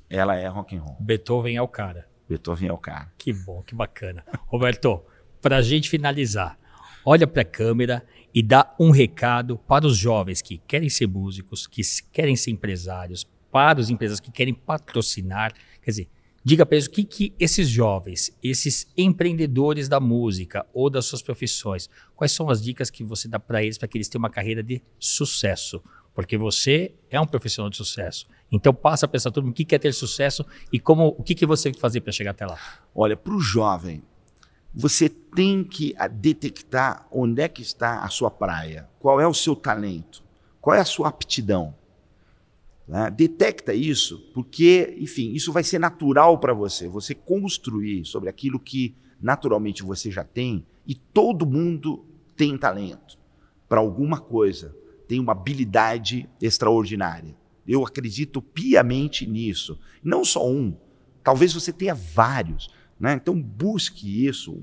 ela é rock and roll. Beethoven é o cara. Beethoven é o cara. Que bom, que bacana. Roberto, para a gente finalizar, olha para a câmera e dá um recado para os jovens que querem ser músicos, que querem ser empresários, para os empresários que querem patrocinar. Quer dizer, Diga para eles o que, que esses jovens, esses empreendedores da música ou das suas profissões, quais são as dicas que você dá para eles para que eles tenham uma carreira de sucesso? Porque você é um profissional de sucesso. Então passa para essa turma o que quer ter sucesso e como o que, que você tem que fazer para chegar até lá. Olha, para o jovem, você tem que detectar onde é que está a sua praia, qual é o seu talento, qual é a sua aptidão. Né? Detecta isso, porque, enfim, isso vai ser natural para você. Você construir sobre aquilo que naturalmente você já tem, e todo mundo tem talento para alguma coisa, tem uma habilidade extraordinária. Eu acredito piamente nisso. Não só um, talvez você tenha vários. Né? Então busque isso.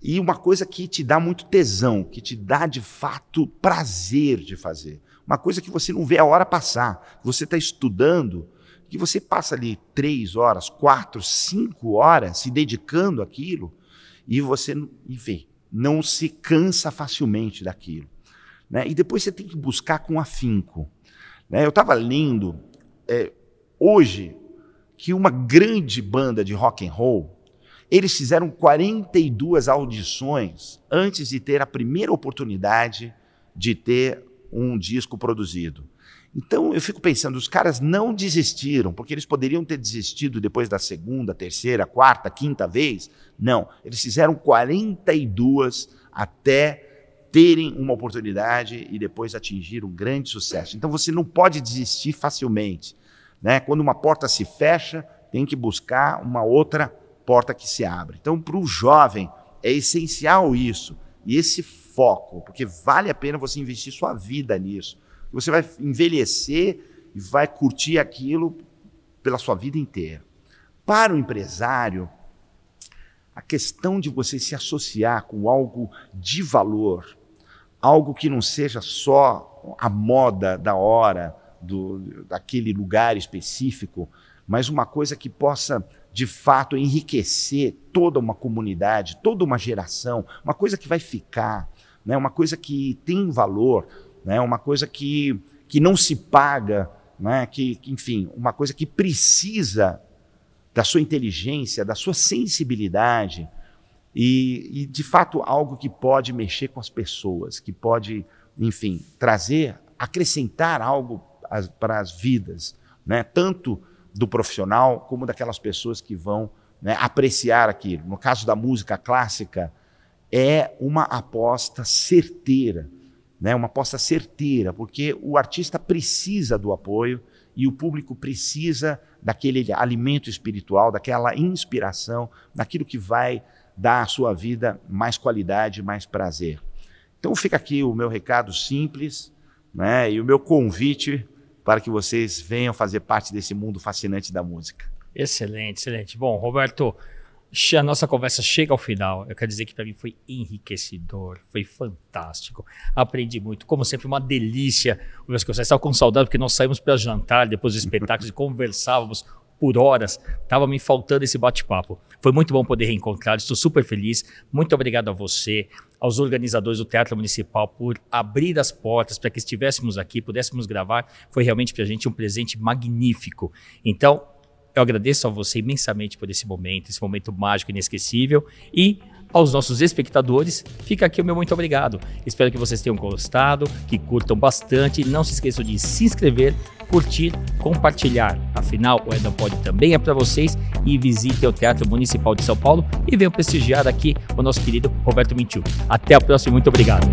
E uma coisa que te dá muito tesão, que te dá de fato prazer de fazer. Uma coisa que você não vê a hora passar. Você está estudando, que você passa ali três horas, quatro, cinco horas se dedicando àquilo e você, enfim, não se cansa facilmente daquilo. Né? E depois você tem que buscar com afinco. Né? Eu estava lendo é, hoje que uma grande banda de rock and roll eles fizeram 42 audições antes de ter a primeira oportunidade de ter um disco produzido. Então eu fico pensando, os caras não desistiram, porque eles poderiam ter desistido depois da segunda, terceira, quarta, quinta vez. Não, eles fizeram 42 até terem uma oportunidade e depois atingir um grande sucesso. Então você não pode desistir facilmente. Né? Quando uma porta se fecha, tem que buscar uma outra porta que se abre. Então, para o jovem, é essencial isso. E esse foco, porque vale a pena você investir sua vida nisso. Você vai envelhecer e vai curtir aquilo pela sua vida inteira. Para o empresário, a questão de você se associar com algo de valor, algo que não seja só a moda da hora, do, daquele lugar específico, mas uma coisa que possa de fato enriquecer toda uma comunidade, toda uma geração, uma coisa que vai ficar, né? uma coisa que tem valor, né? uma coisa que, que não se paga, né? que, que, enfim, uma coisa que precisa da sua inteligência, da sua sensibilidade e, e, de fato, algo que pode mexer com as pessoas, que pode, enfim, trazer, acrescentar algo as, para as vidas, né? tanto do profissional como daquelas pessoas que vão né, apreciar aquilo. No caso da música clássica, é uma aposta certeira, né, uma aposta certeira, porque o artista precisa do apoio e o público precisa daquele alimento espiritual, daquela inspiração, daquilo que vai dar à sua vida mais qualidade, mais prazer. Então fica aqui o meu recado simples né, e o meu convite para que vocês venham fazer parte desse mundo fascinante da música. Excelente, excelente. Bom, Roberto, a nossa conversa chega ao final. Eu quero dizer que para mim foi enriquecedor, foi fantástico. Aprendi muito, como sempre, uma delícia. Estava com saudade porque nós saímos para jantar depois do espetáculo e conversávamos por horas. Tava me faltando esse bate-papo. Foi muito bom poder reencontrar, estou super feliz. Muito obrigado a você, aos organizadores do Teatro Municipal por abrir as portas para que estivéssemos aqui, pudéssemos gravar. Foi realmente para a gente um presente magnífico. Então, eu agradeço a você imensamente por esse momento, esse momento mágico, inesquecível. E aos nossos espectadores, fica aqui o meu muito obrigado. Espero que vocês tenham gostado, que curtam bastante. Não se esqueçam de se inscrever, curtir, compartilhar. Afinal, o Edom Pod também é para vocês. E visitem o Teatro Municipal de São Paulo e venham prestigiar aqui o nosso querido Roberto Mentiu. Até a próxima, muito obrigado.